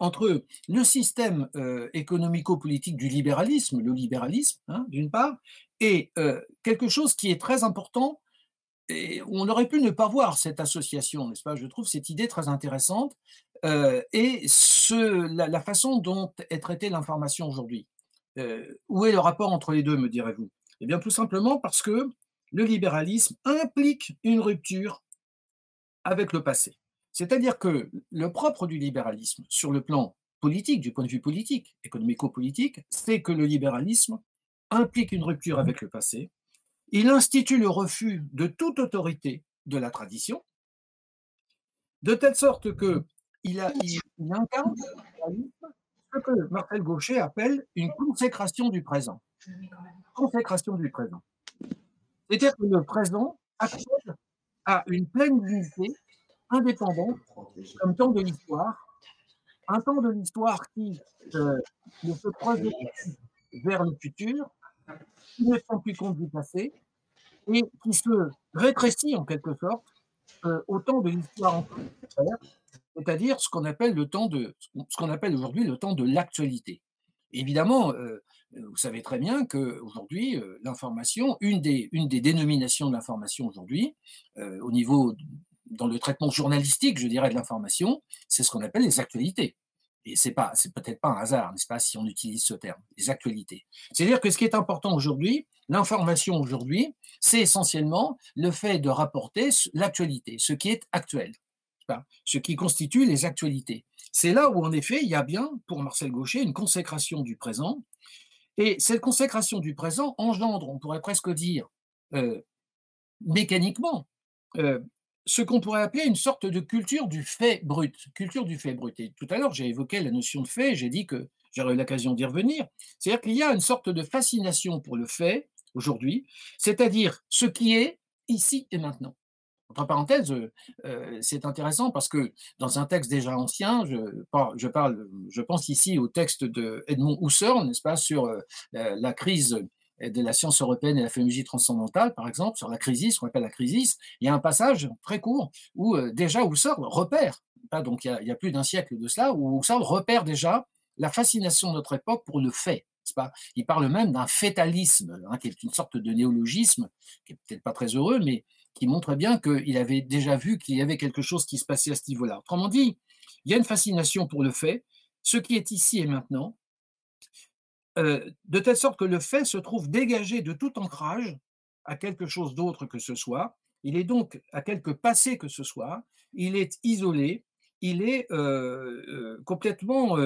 entre le système euh, économico-politique du libéralisme, le libéralisme, hein, d'une part, et euh, quelque chose qui est très important, et on aurait pu ne pas voir cette association, n'est-ce pas? Je trouve cette idée très intéressante, et la, façon dont est traitée l'information aujourd'hui. Euh, où est le rapport entre les deux, me direz-vous? Eh bien, tout simplement parce que le libéralisme implique une rupture avec le passé. C'est-à-dire que le propre du libéralisme, sur le plan politique, du point de vue politique, économico-politique, c'est que le libéralisme implique une rupture avec le passé. Il institue le refus de toute autorité de la tradition, de telle sorte que il, a, il incarne que Marcel Gaucher appelle une consécration du présent. Consécration du présent. C'est-à-dire que le présent accède à une pleine unité indépendante comme temps de l'histoire, un temps de l'histoire qui euh, ne se projette vers le futur, qui ne tient plus compte du passé, et qui se rétrécit en quelque sorte euh, au temps de l'histoire en c'est-à-dire ce qu'on appelle aujourd'hui le temps de l'actualité. Évidemment, euh, vous savez très bien que aujourd'hui, euh, l'information, une des, une des dénominations de l'information aujourd'hui, euh, au niveau dans le traitement journalistique, je dirais, de l'information, c'est ce qu'on appelle les actualités. Et c'est pas, c'est peut-être pas un hasard, n'est-ce pas, si on utilise ce terme, les actualités. C'est-à-dire que ce qui est important aujourd'hui, l'information aujourd'hui, c'est essentiellement le fait de rapporter l'actualité, ce qui est actuel ce qui constitue les actualités. C'est là où, en effet, il y a bien, pour Marcel Gaucher, une consécration du présent. Et cette consécration du présent engendre, on pourrait presque dire, euh, mécaniquement, euh, ce qu'on pourrait appeler une sorte de culture du fait brut. Culture du fait brut. Et tout à l'heure, j'ai évoqué la notion de fait, j'ai dit que j'aurais eu l'occasion d'y revenir. C'est-à-dire qu'il y a une sorte de fascination pour le fait aujourd'hui, c'est-à-dire ce qui est ici et maintenant. Entre parenthèses, euh, c'est intéressant parce que dans un texte déjà ancien, je, parle, je pense ici au texte de Edmond Husserl, n'est-ce pas, sur euh, la, crise de la science européenne et la phénologie transcendantale, par exemple, sur la crise, ce qu'on appelle la crise, il y a un passage très court où euh, déjà Husserl repère, donc il y, a, plus d'un siècle de cela, où Husserl repère déjà la fascination de notre époque pour le fait. Pas? Il parle même d'un fétalisme, hein, qui est une sorte de néologisme, qui est peut-être pas très heureux, mais qui montre bien qu'il avait déjà vu qu'il y avait quelque chose qui se passait à ce niveau-là. Autrement dit, il y a une fascination pour le fait, ce qui est ici et maintenant, euh, de telle sorte que le fait se trouve dégagé de tout ancrage à quelque chose d'autre que ce soit. Il est donc à quelque passé que ce soit. Il est isolé. Il est euh, euh, complètement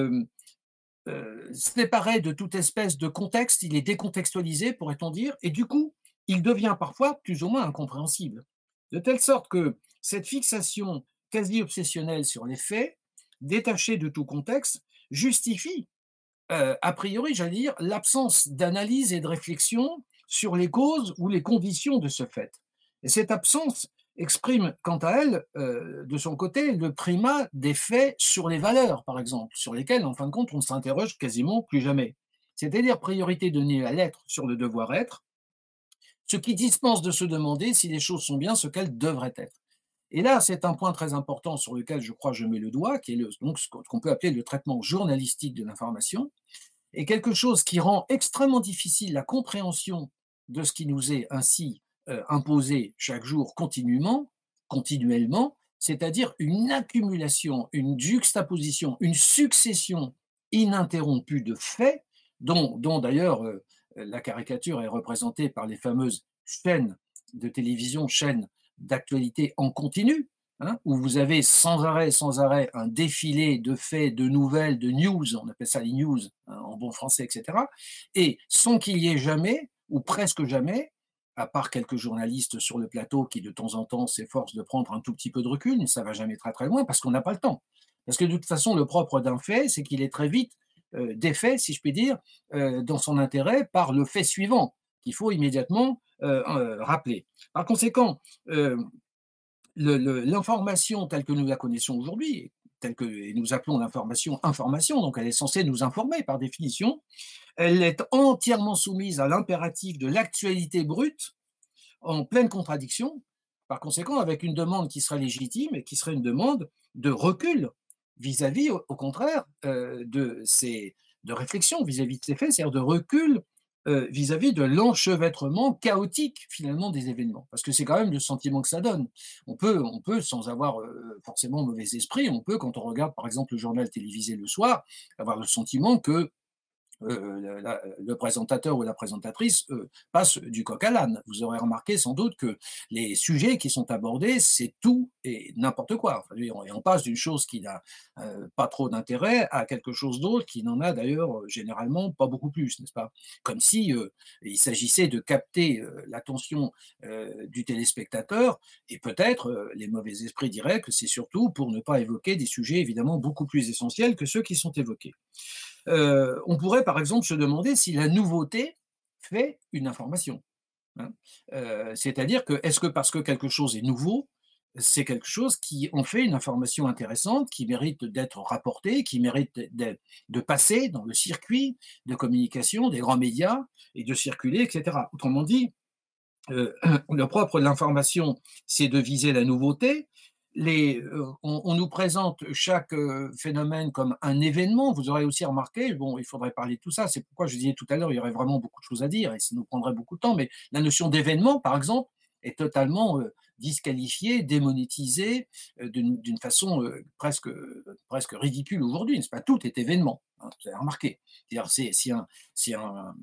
séparé de toute espèce de contexte, il est décontextualisé, pourrait-on dire, et du coup, il devient parfois plus ou moins incompréhensible. De telle sorte que cette fixation quasi obsessionnelle sur les faits, détachée de tout contexte, justifie, a priori, j'allais dire, l'absence d'analyse et de réflexion sur les causes ou les conditions de ce fait. Et cette absence exprime, quant à elle, euh, de son côté, le primat des faits sur les valeurs, par exemple, sur lesquelles, en fin de compte, on ne s'interroge quasiment plus jamais. C'est-à-dire priorité donnée à l'être sur le devoir-être, ce qui dispense de se demander si les choses sont bien ce qu'elles devraient être. Et là, c'est un point très important sur lequel je crois je mets le doigt, qui est donc ce qu'on peut appeler le traitement journalistique de l'information, et quelque chose qui rend extrêmement difficile la compréhension de ce qui nous est ainsi euh, imposé chaque jour continuellement, continuellement, c'est-à-dire une accumulation, une juxtaposition, une succession ininterrompue de faits, dont, dont d'ailleurs euh, la caricature est représentée par les fameuses chaînes de télévision, chaînes d'actualité en continu, hein, où vous avez sans arrêt, sans arrêt un défilé de faits, de nouvelles, de news, on appelle ça les news hein, en bon français, etc., et sans qu'il y ait jamais, ou presque jamais, à part quelques journalistes sur le plateau qui de temps en temps s'efforcent de prendre un tout petit peu de recul, mais ça va jamais très très loin parce qu'on n'a pas le temps. Parce que de toute façon, le propre d'un fait, c'est qu'il est très vite euh, défait, si je puis dire, euh, dans son intérêt par le fait suivant qu'il faut immédiatement euh, rappeler. Par conséquent, l'information telle que nous la connaissons aujourd'hui, telle que nous appelons l'information information, donc elle est censée nous informer par définition, elle est entièrement soumise à l'impératif de l'actualité brute, en pleine contradiction, par conséquent avec une demande qui serait légitime et qui serait une demande de recul vis-à-vis, au, contraire, euh, de, ces, de réflexion vis-à-vis de ces faits, c'est-à-dire de recul euh, vis-à-vis de l'enchevêtrement chaotique finalement des événements. Parce que c'est quand même le sentiment que ça donne. On peut, on peut sans avoir euh, forcément mauvais esprit, on peut, quand on regarde par exemple le journal télévisé le soir, avoir le sentiment que euh, le présentateur ou la présentatrice euh, passe du coq à l'âne. Vous aurez remarqué sans doute que les sujets qui sont abordés, c'est tout et n'importe quoi. et on passe d'une chose qui n'a euh, pas trop d'intérêt à quelque chose d'autre qui n'en a d'ailleurs généralement pas beaucoup plus, n'est-ce pas? Comme si il s'agissait de capter l'attention du téléspectateur et peut-être les mauvais esprits diraient que c'est surtout pour ne pas évoquer des sujets évidemment beaucoup plus essentiels que ceux qui sont évoqués. Euh, on pourrait par exemple se demander si la nouveauté fait une information. Hein. Euh, c'est-à-dire que est-ce que parce que quelque chose est nouveau, c'est quelque chose qui en fait une information intéressante, qui mérite d'être rapportée, qui mérite de, passer dans le circuit de communication des grands médias et de circuler, etc. Autrement dit, euh, le propre de l'information, c'est de viser la nouveauté, euh, on, nous présente chaque euh, phénomène comme un événement. Vous aurez aussi remarqué, bon, il faudrait parler de tout ça. C'est pourquoi je disais tout à l'heure, il y aurait vraiment beaucoup de choses à dire et ça nous prendrait beaucoup de temps. Mais la notion d'événement, par exemple, est totalement euh, disqualifiée, démonétisée d'une façon presque, presque ridicule aujourd'hui. n'est-ce pas? Tout est événement. Hein, vous avez remarqué. C'est un, un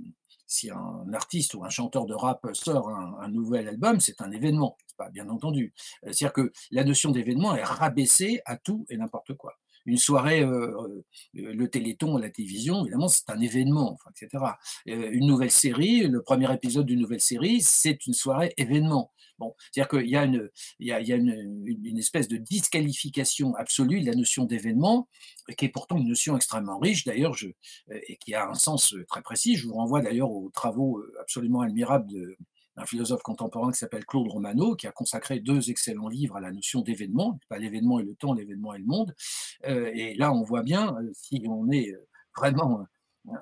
si un artiste ou un chanteur de rap sort un, nouvel album, c'est un événement, pas? Bien entendu. Euh, c'est-à-dire que la notion d'événement est rabaissée à tout et n'importe quoi. Une soirée, euh, euh, le Téléthon la télévision, évidemment, c'est un événement, etc. une nouvelle série, le premier épisode d'une nouvelle série, c'est une soirée événement. Bon, c'est-à-dire qu'il y a, une, il y a, une, une, espèce de disqualification absolue de la notion d'événement, qui est pourtant une notion extrêmement riche, d'ailleurs, et qui a un sens très précis. Je vous renvoie d'ailleurs aux travaux absolument admirables d'un philosophe contemporain qui s'appelle Claude Romano, qui a consacré deux excellents livres à la notion d'événement, pas l'événement et le temps, l'événement et le monde. et là, on voit bien, si on est vraiment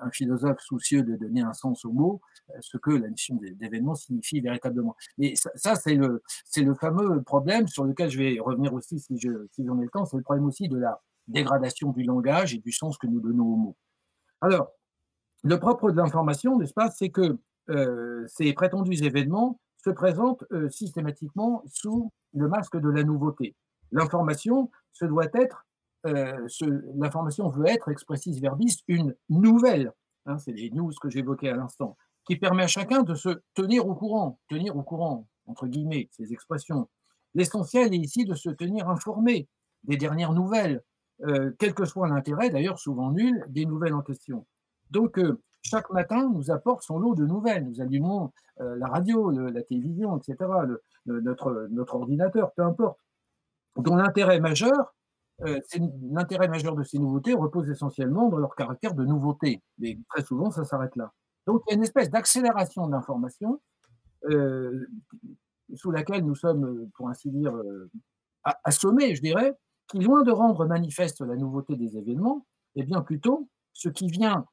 un philosophe soucieux de donner un sens aux mots, euh, ce que la notion d'événement signifie véritablement. Mais ça, c'est le, fameux problème sur lequel je vais revenir aussi si j'en ai le temps, c'est le problème aussi de la dégradation du langage et du sens que nous donnons aux mots. Alors, le propre de l'information, n'est-ce pas, c'est que euh, ces prétendus événements se présentent euh, systématiquement sous le masque de la nouveauté. L'information, ce doit être euh, l'information veut être, expressis verbis, une nouvelle, hein, c'est les news que j'évoquais à l'instant, qui permet à chacun de se tenir au courant, tenir au courant, entre guillemets, ces expressions. L'essentiel est ici de se tenir informé des dernières nouvelles, quel que soit l'intérêt, d'ailleurs souvent nul, des nouvelles en question. Donc, chaque matin nous apporte son lot de nouvelles. Nous allumons la radio, la télévision, etc., notre, ordinateur, peu importe, dont l'intérêt majeur, l'intérêt majeur de ces nouveautés repose essentiellement dans leur caractère de nouveauté. Mais très souvent, ça s'arrête là. Donc, il y a une espèce d'accélération de l'information sous laquelle nous sommes, pour ainsi dire, assommés, je dirais, qui, loin de rendre manifeste la nouveauté des événements, est bien plutôt ce qui vient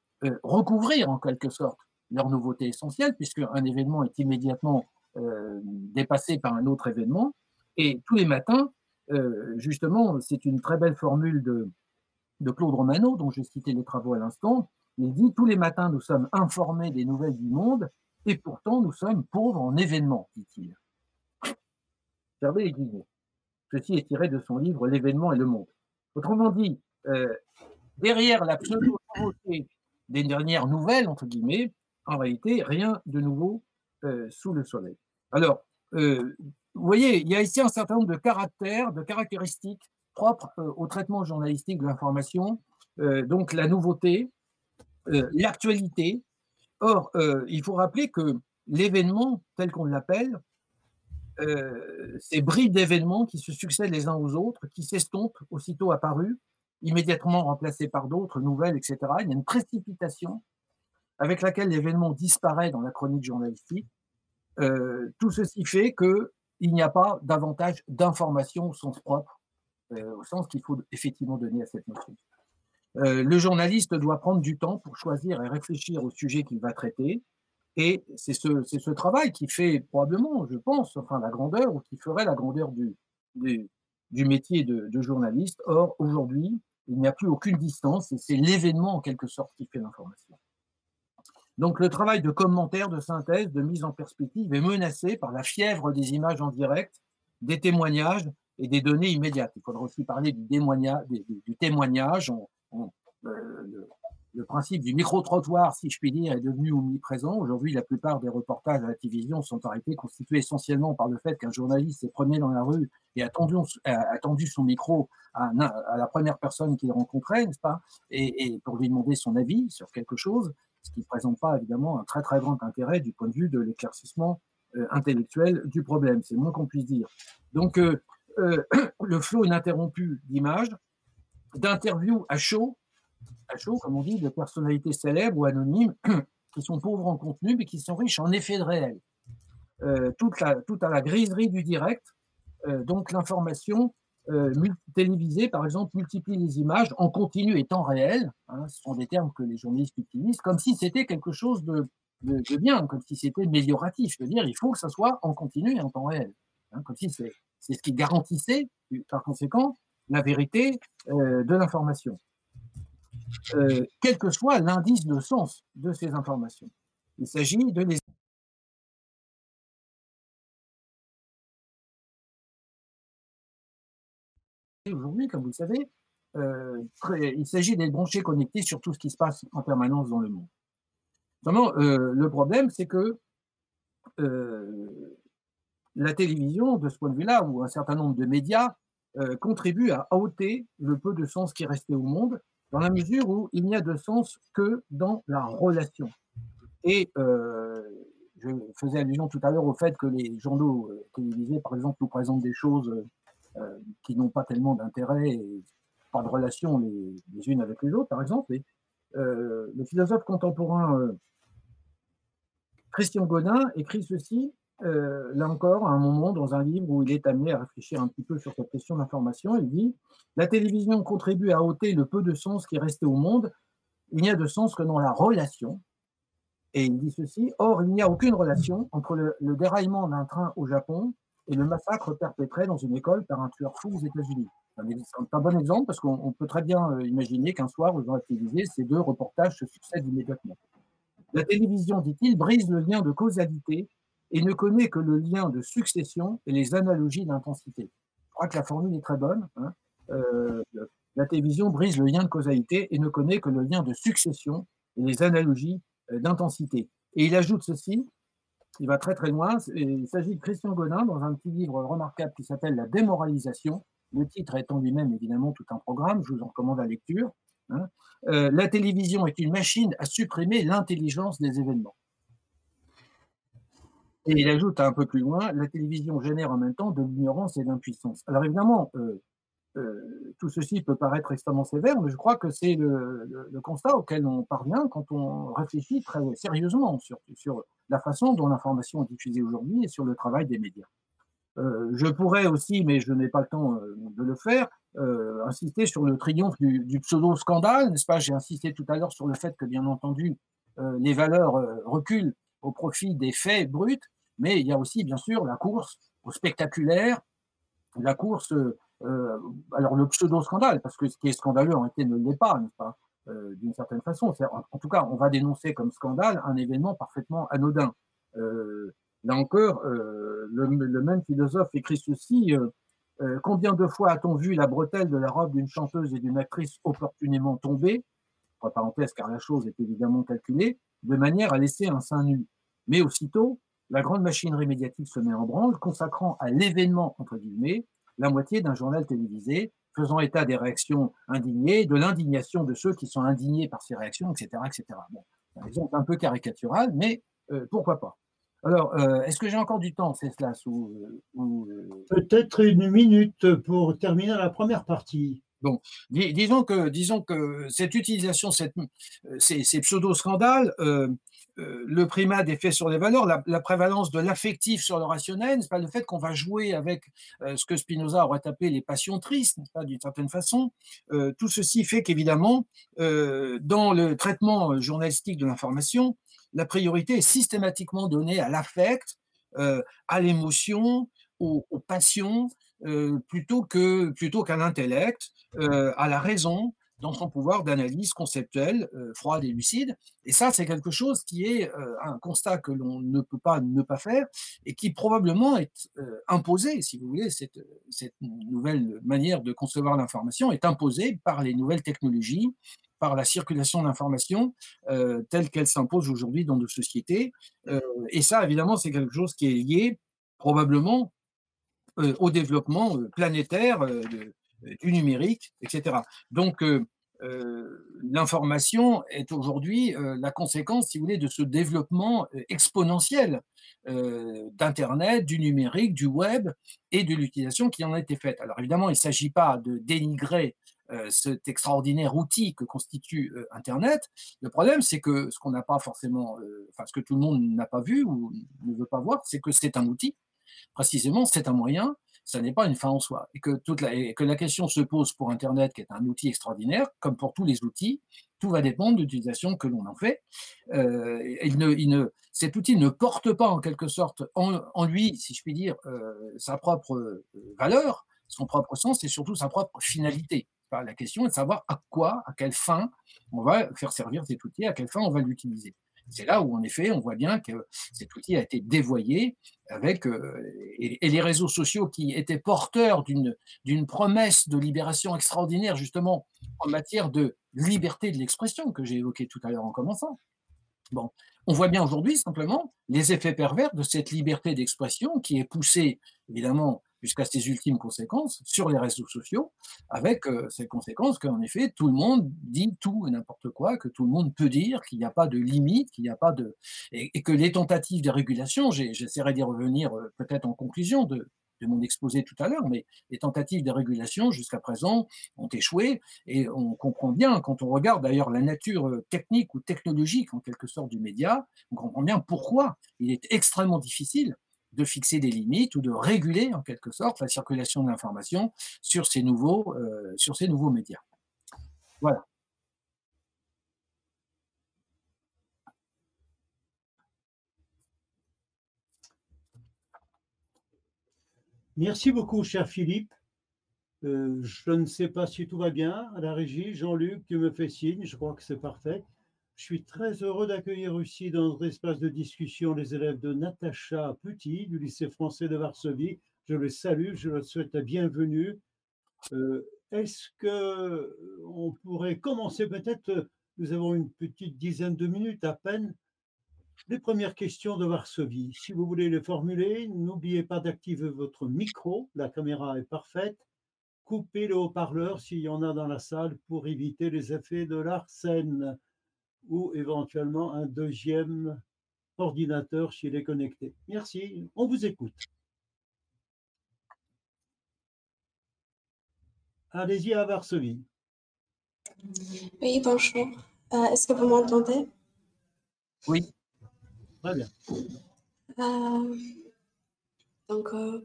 recouvrir en quelque sorte leur nouveauté essentielle, puisque un événement est immédiatement dépassé par un autre événement. Et tous les matins, justement, c'est une très belle formule de, de Claude Romano, dont j'ai cité les travaux à l'instant. Il dit Tous les matins, nous sommes informés des nouvelles du monde, et pourtant nous sommes pauvres en événements, dit-il. Regardez les guillemets. Ceci est tiré de son livre L'événement et le monde. Autrement dit, derrière la pseudo-nouveauté des dernières nouvelles, entre guillemets, en réalité, rien de nouveau euh, sous le soleil. Alors, euh, vous voyez, il y a ici un certain nombre de caractères, de caractéristiques propres euh, au traitement journalistique de l'information. donc, la nouveauté, l'actualité. Or, il faut rappeler que l'événement, tel qu'on l'appelle, ces bribes d'événements qui se succèdent les uns aux autres, qui s'estompent aussitôt apparus, immédiatement remplacés par d'autres, nouvelles, etc. Il y a une précipitation avec laquelle l'événement disparaît dans la chronique journalistique. Euh, tout ceci fait qu'il n'y a pas davantage d'informations au sens propre, euh, au sens qu'il faut effectivement donner à cette notion. Euh, le journaliste doit prendre du temps pour choisir et réfléchir au sujet qu'il va traiter. Et c'est ce, travail qui fait probablement, je pense, enfin la grandeur, ou qui ferait la grandeur du, du métier de, journaliste. Or, aujourd'hui, il n'y a plus aucune distance et c'est l'événement en quelque sorte qui fait l'information. Donc le travail de commentaire, de synthèse, de mise en perspective est menacé par la fièvre des images en direct, des témoignages et des données immédiates. Il faudra aussi parler du, témoignage. Du témoignage. Euh, le principe du micro-trottoir, si je puis dire, est devenu omniprésent. Aujourd'hui, la plupart des reportages à la télévision sont arrêtés, constitués essentiellement par le fait qu'un journaliste s'est promené dans la rue et a tendu, son micro à, la première personne qu'il rencontrait, n'est-ce pas, et, pour lui demander son avis sur quelque chose, ce qui ne présente pas évidemment un très très grand intérêt du point de vue de l'éclaircissement euh, intellectuel du problème. C'est moins qu'on puisse dire. Donc, euh, euh, le flot ininterrompu d'images, d'interviews à chaud, à chaud, comme on dit, de personnalités célèbres ou anonymes qui sont pauvres en contenu, mais qui sont riches en effets de réel. Euh, toute, la, toute à la griserie du direct, euh, donc l'information euh, télévisée, par exemple, multiplie les images en continu et temps réel. Hein, ce sont des termes que les journalistes utilisent, comme si c'était quelque chose de, de, bien, comme si c'était amélioratif. C'est-à-dire, il faut que ça soit en continu et en temps réel. Hein, comme si c'est ce qui garantissait, par conséquent, la vérité de l'information. Euh, quel que soit l'indice de sens de ces informations. Il s'agit de les aujourd'hui, comme vous le savez, euh, il s'agit d'être branché, connecté sur tout ce qui se passe en permanence dans le monde. Euh, le problème, c'est que la télévision, de ce point de vue-là, ou un certain nombre de médias, contribuent à ôter le peu de sens qui est resté au monde dans la mesure où il n'y a de sens que dans la relation. Et euh, je faisais allusion tout à l'heure au fait que les journaux euh, télévisés, par exemple, nous présentent des choses euh, qui n'ont pas tellement d'intérêt et pas de relation les, unes avec les autres, par exemple. Le philosophe contemporain Christian Godin écrit ceci euh, là encore, à un moment, dans un livre où il est amené à réfléchir un petit peu sur cette question d'information, il dit La télévision contribue à ôter le peu de sens qui est resté au monde. Il n'y a de sens que dans la relation. Et il dit ceci Or, il n'y a aucune relation entre le, déraillement d'un train au Japon et le massacre perpétré dans une école par un tueur fou aux États-Unis. C'est un bon exemple parce qu'on peut très bien euh, imaginer qu'un soir, dans la télévisé, ces deux reportages se succèdent immédiatement. La télévision, dit-il, brise le lien de causalité et ne connaît que le lien de succession et les analogies d'intensité. Je crois que la formule est très bonne. Hein. Euh, la télévision brise le lien de causalité et ne connaît que le lien de succession et les analogies euh, d'intensité. Et il ajoute ceci, il va très très loin, il s'agit de Christian Godin dans un petit livre remarquable qui s'appelle La démoralisation. le titre étant lui-même évidemment tout un programme, je vous en recommande la lecture. Hein. Euh, la télévision est une machine à supprimer l'intelligence des événements. Et il ajoute un peu plus loin, la télévision génère en même temps de l'ignorance et de l'impuissance. Alors évidemment, euh, euh, tout ceci peut paraître extrêmement sévère, mais je crois que c'est le, constat auquel on parvient quand on réfléchit très sérieusement sur, la façon dont l'information est diffusée aujourd'hui et sur le travail des médias. Euh, je pourrais aussi, mais je n'ai pas le temps de le faire, insister sur le triomphe du, du pseudo-scandale, n'est-ce pas? J'ai insisté tout à l'heure sur le fait que, bien entendu, les valeurs reculent au profit des faits bruts, mais il y a aussi, bien sûr, la course au spectaculaire, la course, euh, alors le pseudo-scandale, parce que ce qui est scandaleux en réalité ne l'est pas, n'est-ce pas, euh, d'une certaine façon. En, tout cas, on va dénoncer comme scandale un événement parfaitement anodin. Euh, là encore, le, même philosophe écrit ceci Combien de fois a-t-on vu la bretelle de la robe d'une chanteuse et d'une actrice opportunément tomber Entre parenthèses, car la chose est évidemment calculée, de manière à laisser un sein nu. Mais aussitôt, la grande machinerie médiatique se met en branle, consacrant à l'événement, entre guillemets, la moitié d'un journal télévisé, faisant état des réactions indignées, de l'indignation de ceux qui sont indignés par ces réactions, etc. etc. Un peu caricatural, mais euh, pourquoi pas alors, euh, est-ce que j'ai encore du temps, c'est cela euh, Peut-être une minute pour terminer la première partie. Bon, disons que, disons que cette utilisation, cette, ces, ces pseudo-scandales, euh, le primat des faits sur les valeurs, la, prévalence de l'affectif sur le rationnel, n'est pas le fait qu'on va jouer avec euh, ce que Spinoza aurait appelé les passions tristes, pas d'une certaine façon. Euh, tout ceci fait qu'évidemment, dans le traitement journalistique de l'information, la priorité est systématiquement donnée à l'affect, à l'émotion, aux, passions, plutôt que plutôt qu'à l'intellect, à la raison, dans son pouvoir d'analyse conceptuelle, euh, froide et lucide. Et ça, c'est quelque chose qui est euh, un constat que l'on ne peut pas ne pas faire et qui probablement est euh, imposé, si vous voulez, cette, cette nouvelle manière de concevoir l'information est imposée par les nouvelles technologies, par la circulation d'informations telle qu'elle s'impose aujourd'hui dans nos sociétés. et ça, évidemment, c'est quelque chose qui est lié probablement au développement planétaire du numérique, etc. Donc, euh, l'information est aujourd'hui euh, la conséquence, si vous voulez, de ce développement euh, exponentiel d'Internet, du numérique, du web et de l'utilisation qui en a été faite. Alors évidemment, il ne s'agit pas de dénigrer cet extraordinaire outil que constitue Internet. Le problème, c'est que ce qu'on n'a pas forcément, enfin ce que tout le monde n'a pas vu ou ne veut pas voir, c'est que c'est un outil. Précisément, c'est un moyen ça n'est pas une fin en soi. Et que, toute la, que la question se pose pour Internet, qui est un outil extraordinaire, comme pour tous les outils, tout va dépendre de l'utilisation que l'on en fait. Euh, il ne, il ne, cet outil ne porte pas en quelque sorte en, lui, si je puis dire, euh, sa propre euh, valeur, son propre sens et surtout sa propre finalité. La question est de savoir à quoi, à quelle fin on va faire servir cet outil, à quelle fin on va l'utiliser. C'est là où, en effet, on voit bien que cet outil a été dévoyé avec euh, et, les réseaux sociaux qui étaient porteurs d'une promesse de libération extraordinaire, justement, en matière de liberté de l'expression que j'ai évoqué tout à l'heure en commençant. Bon, on voit bien aujourd'hui simplement les effets pervers de cette liberté d'expression qui est poussée, évidemment, jusqu'à ses ultimes conséquences sur les réseaux sociaux, avec euh, ces conséquences qu'en effet, tout le monde dit tout et n'importe quoi, que tout le monde peut dire, qu'il n'y a pas de limite, qu'il n'y a pas de... Et, que les tentatives de régulation, j'essaierai d'y revenir euh, peut-être en conclusion de, de mon exposé tout à l'heure, mais les tentatives de régulation jusqu'à présent ont échoué et on comprend bien, quand on regarde d'ailleurs la nature euh, technique ou technologique en quelque sorte du média, on comprend bien pourquoi il est extrêmement difficile de fixer des limites ou de réguler en quelque sorte la circulation de l'information sur, ces nouveaux, euh, médias. Voilà. Merci beaucoup, cher Philippe. Euh, je ne sais pas si tout va bien à la régie. Jean-Luc, tu me fais signe, je crois que c'est parfait. Je suis très heureux d'accueillir ici dans notre espace de discussion les élèves de Natacha Petit du lycée français de Varsovie. Je les salue, je leur souhaite la bienvenue. Euh, est-ce que on pourrait commencer peut-être Nous avons une petite dizaine de minutes à peine. Les premières questions de Varsovie. Si vous voulez les formuler, n'oubliez pas d'activer votre micro. La caméra est parfaite. couper le haut-parleur s'il y en a dans la salle pour éviter les effets de l'arsène ou éventuellement un deuxième ordinateur s'il est connecté. Merci, on vous écoute. Allez-y à Varsovie. Oui, bonjour. Euh, est-ce que vous m'entendez? Oui. Très bien. Euh, donc, euh,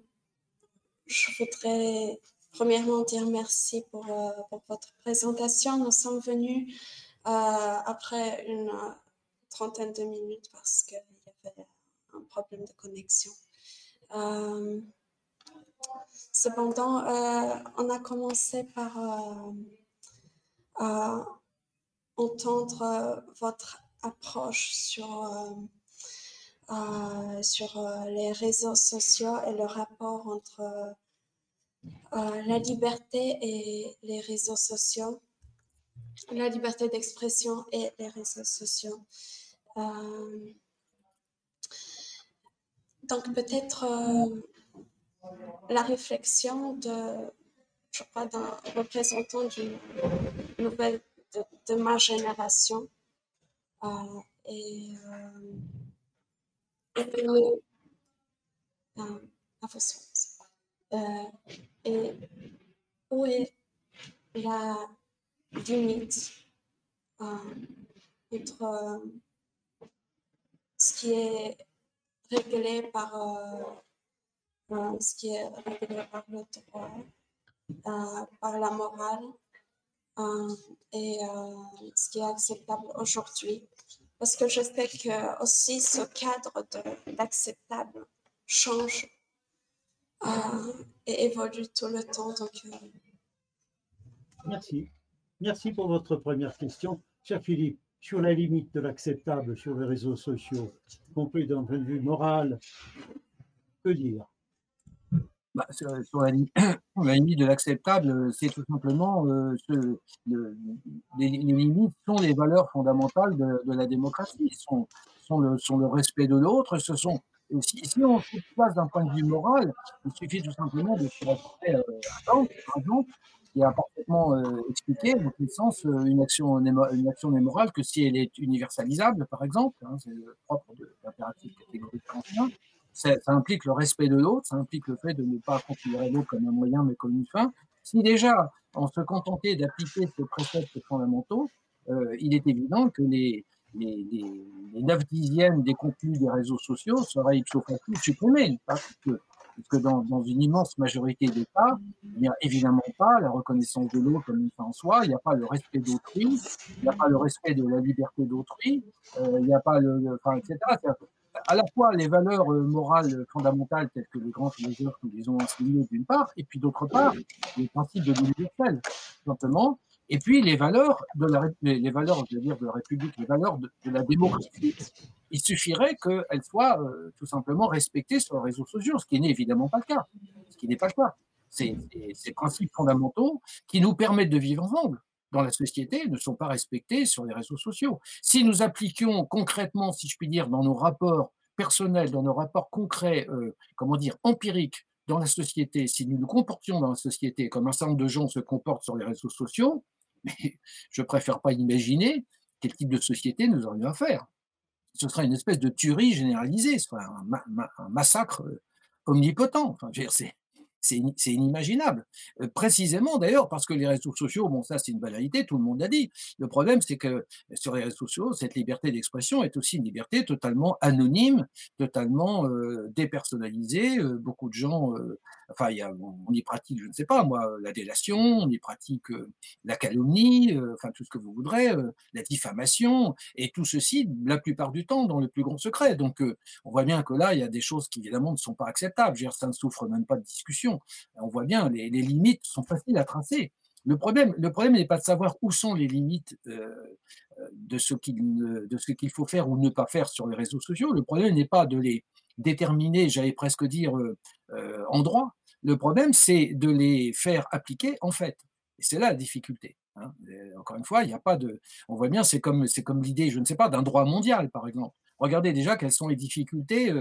je voudrais premièrement dire merci pour, pour, votre présentation. Nous sommes venus après une trentaine de minutes parce qu'il y avait un problème de connexion. cependant, on a commencé par entendre euh, votre approche sur, euh, euh, sur les réseaux sociaux et le rapport entre la liberté et les réseaux sociaux, la liberté d'expression et les réseaux sociaux. donc peut-être la réflexion de, je crois, d'un représentant d'une nouvelle de, ma génération. Euh, et, euh, euh, et où est la limite entre ce qui est réglé par ce qui est réglé par le droit, par la morale euh, et euh, ce qui est acceptable aujourd'hui. Parce que je sais que aussi ce cadre d'acceptable change euh, et évolue tout le temps. Donc, Merci. Merci pour votre première question. Cher Philippe, sur la limite de l'acceptable sur les réseaux sociaux, compris d'un point de vue moral, que dire? Bah, sur, la, limite de l'acceptable, c'est tout simplement euh, les, limites sont les valeurs fondamentales de, la démocratie, sont, sont, le, respect de l'autre. Ce sont si, on se place d'un point de vue moral, il suffit tout simplement de se rappeler euh, par exemple, qui a parfaitement euh, expliqué, dans quel sens une action, une n'est morale que si elle est universalisable, par exemple, hein, c'est le propre de l'impératif catégorique kantienne, ça, implique le respect de l'autre, ça implique le fait de ne pas considérer l'autre comme un moyen mais comme une fin. Si déjà on se contentait d'appliquer ces préceptes fondamentaux, euh, il est évident que les, les, les, 9 dixièmes des contenus des réseaux sociaux seraient ipso facto supprimés. Parce que, parce que dans, une immense majorité des cas, il n'y a évidemment pas la reconnaissance de l'autre comme une fin en soi, il n'y a pas le respect d'autrui, il n'y a pas le respect de la liberté d'autrui, euh, il n'y a pas le, enfin, etc à la fois les valeurs euh, morales fondamentales telles que les grands philosophes nous les ont enseignées d'une part, et puis d'autre part, les principes de l'universel, simplement, et puis les valeurs de la République, les valeurs de, la démocratie. Il suffirait qu'elles soient euh, tout simplement respectées sur les réseaux sociaux, ce qui n'est évidemment pas le cas. Ce qui n'est pas le cas. Ces, ces principes fondamentaux qui nous permettent de vivre ensemble dans la société ne sont pas respectés sur les réseaux sociaux. Si nous appliquions concrètement, si je puis dire, dans nos rapports personnels, dans nos rapports concrets, euh, comment dire, empiriques dans la société, si nous nous comportions dans la société comme un certain nombre de gens se comportent sur les réseaux sociaux, mais je préfère pas imaginer quel type de société nous aurions à faire. Ce serait une espèce de tuerie généralisée, ce serait un, massacre euh, omnipotent. Enfin, c'est inimaginable. Euh, précisément d'ailleurs parce que les réseaux sociaux, bon ça c'est une banalité, tout le monde l'a dit. Le problème c'est que sur les réseaux sociaux, cette liberté d'expression est aussi une liberté totalement anonyme, totalement euh, dépersonnalisée. Euh, beaucoup de gens, enfin on y pratique, je ne sais pas moi, la délation, on y pratique la calomnie, enfin tout ce que vous voudrez, la diffamation, et tout ceci la plupart du temps dans le plus grand secret. Donc on voit bien que là il y a des choses qui évidemment ne sont pas acceptables. Je veux dire, ça ne souffre même pas de discussion on voit bien, les, limites sont faciles à tracer. Le problème, le problème n'est pas de savoir où sont les limites euh, de ce qu'il faut faire ou ne pas faire sur les réseaux sociaux. Le problème n'est pas de les déterminer, j'allais presque dire, euh, euh, en droit. Le problème, c'est de les faire appliquer en fait. Et c'est là la difficulté. Hein. encore une fois, il n'y a pas de. On voit bien, c'est comme, l'idée, je ne sais pas, d'un droit mondial, par exemple. regardez déjà quelles sont les difficultés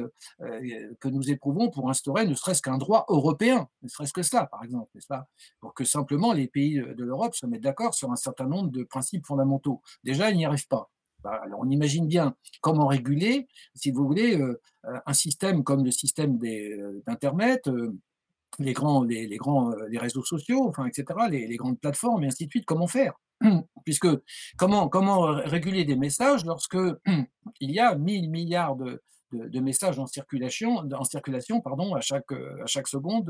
que nous éprouvons pour instaurer ne serait-ce qu'un droit européen, ne serait-ce que cela, par exemple, n'est-ce pas? Pour que simplement les pays de l'Europe se mettent d'accord sur un certain nombre de principes fondamentaux. Déjà, ils n'y arrivent pas. Bah, alors on imagine bien comment réguler, si vous voulez, un système comme le système d'Internet, les grands, les, grands les réseaux sociaux, enfin, etc., les, les, grandes plateformes, et ainsi de suite, comment faire? Puisque comment, comment réguler des messages lorsque il y a 1000 milliards de, de, messages en circulation, en circulation pardon, à, chaque, à chaque seconde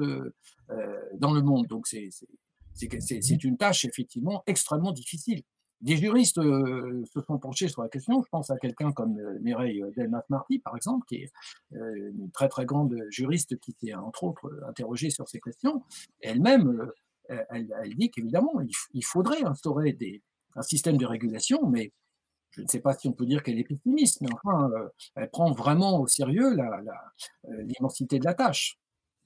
euh, dans le monde. Donc c'est une tâche effectivement extrêmement difficile. Des juristes euh, se sont penchés sur la question. Je pense à quelqu'un comme euh, Mireille Delmas-Marty, par exemple, qui est une très très grande juriste qui s'est entre autres interrogée sur ces questions. Elle-même, elle, dit qu'évidemment, il, faudrait instaurer un système de régulation, mais je ne sais pas si on peut dire qu'elle est pessimiste, mais enfin, elle prend vraiment au sérieux l'immensité de la tâche.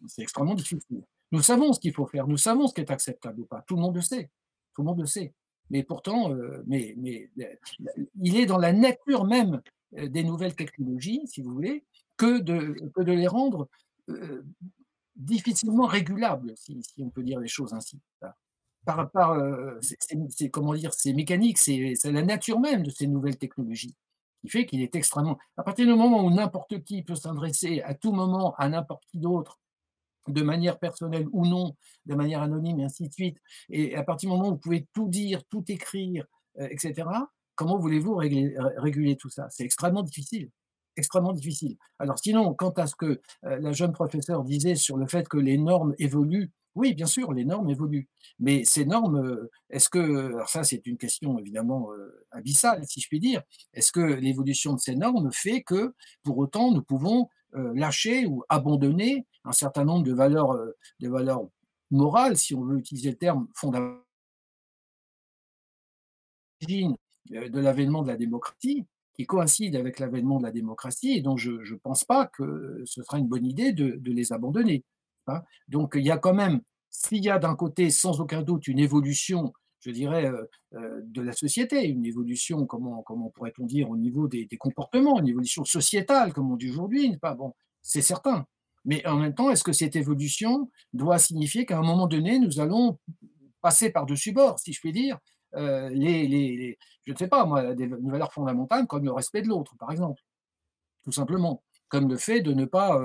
C'est extrêmement difficile. Nous savons ce qu'il faut faire, nous savons ce qui est acceptable ou pas. Tout le monde le sait. Tout le monde le sait. Mais pourtant, euh, mais, mais, il est dans la nature même euh, des nouvelles technologies, si vous voulez, que de, que de les rendre euh, difficilement régulables, si, on peut dire les choses ainsi. Par c'est comment dire, c'est mécanique, c'est la nature même de ces nouvelles technologies qui fait qu'il est extrêmement. À partir du moment où n'importe qui peut s'adresser à tout moment à n'importe qui d'autre de manière personnelle ou non, de manière anonyme et ainsi de suite. Et à partir du moment où vous pouvez tout dire, tout écrire, euh, etc., comment voulez-vous réguler, tout ça? C'est extrêmement difficile. Extrêmement difficile. Alors sinon, quant à ce que euh, la jeune professeure disait sur le fait que les normes évoluent, oui, bien sûr, les normes évoluent. Mais ces normes, euh, est-ce que, alors ça c'est une question évidemment abyssale, si je puis dire, est-ce que l'évolution de ces normes fait que pour autant nous pouvons lâcher ou abandonner un certain nombre de valeurs, euh, valeurs morales, si on veut utiliser le terme fondamentaux euh, de l'avènement de la démocratie, qui coïncide avec l'avènement de la démocratie, et donc je ne pense pas que ce sera une bonne idée de, les abandonner. Hein. Donc il y a quand même, s'il y a d'un côté sans aucun doute une évolution je dirais, euh, de la société, une évolution, comment, pourrait-on dire, au niveau des, comportements, une évolution sociétale, comme on dit aujourd'hui, c'est certain. Mais en même temps, est-ce que cette évolution doit signifier qu'à un moment donné, nous allons passer par-dessus bord, si je puis dire, euh, les, je ne sais pas, moi, des valeurs fondamentales comme le respect de l'autre, par exemple, tout simplement, comme le fait de ne pas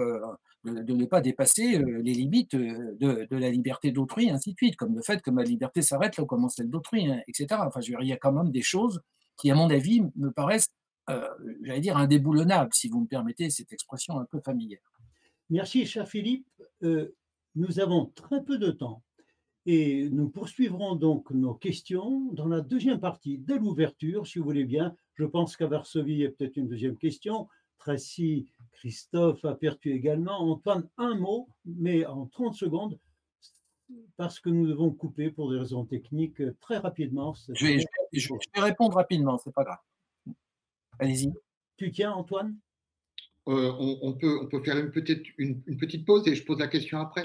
de, ne pas dépasser euh, les limites euh, de, la liberté d'autrui, ainsi de suite, comme le fait que ma liberté s'arrête là où commence celle d'autrui, hein, etc. Enfin, je il y a quand même des choses qui, à mon avis, me paraissent, euh, j'allais dire, indéboulonnables, si vous me permettez cette expression un peu familière. Merci, cher Philippe. nous avons très peu de temps et nous poursuivrons donc nos questions dans la deuxième partie, dès l'ouverture, si vous voulez bien. Je pense qu'à Varsovie, il y a peut-être une deuxième question. Tracy Christophe a perdu également. Antoine, un mot, mais en 30 secondes, parce que nous devons couper pour des raisons techniques très rapidement. Je vais, répondre rapidement, c'est pas grave. Allez-y. Tu tiens, Antoine? Euh, on, peut, faire une petite, pause et je pose la question après.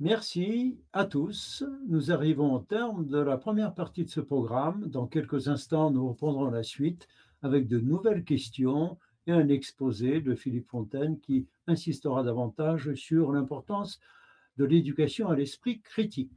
Merci à tous. Nous arrivons au terme de la première partie de ce programme. Dans quelques instants, nous reprendrons la suite avec de nouvelles questions et un exposé de Philippe Fontaine qui insistera davantage sur l'importance de l'éducation à l'esprit critique.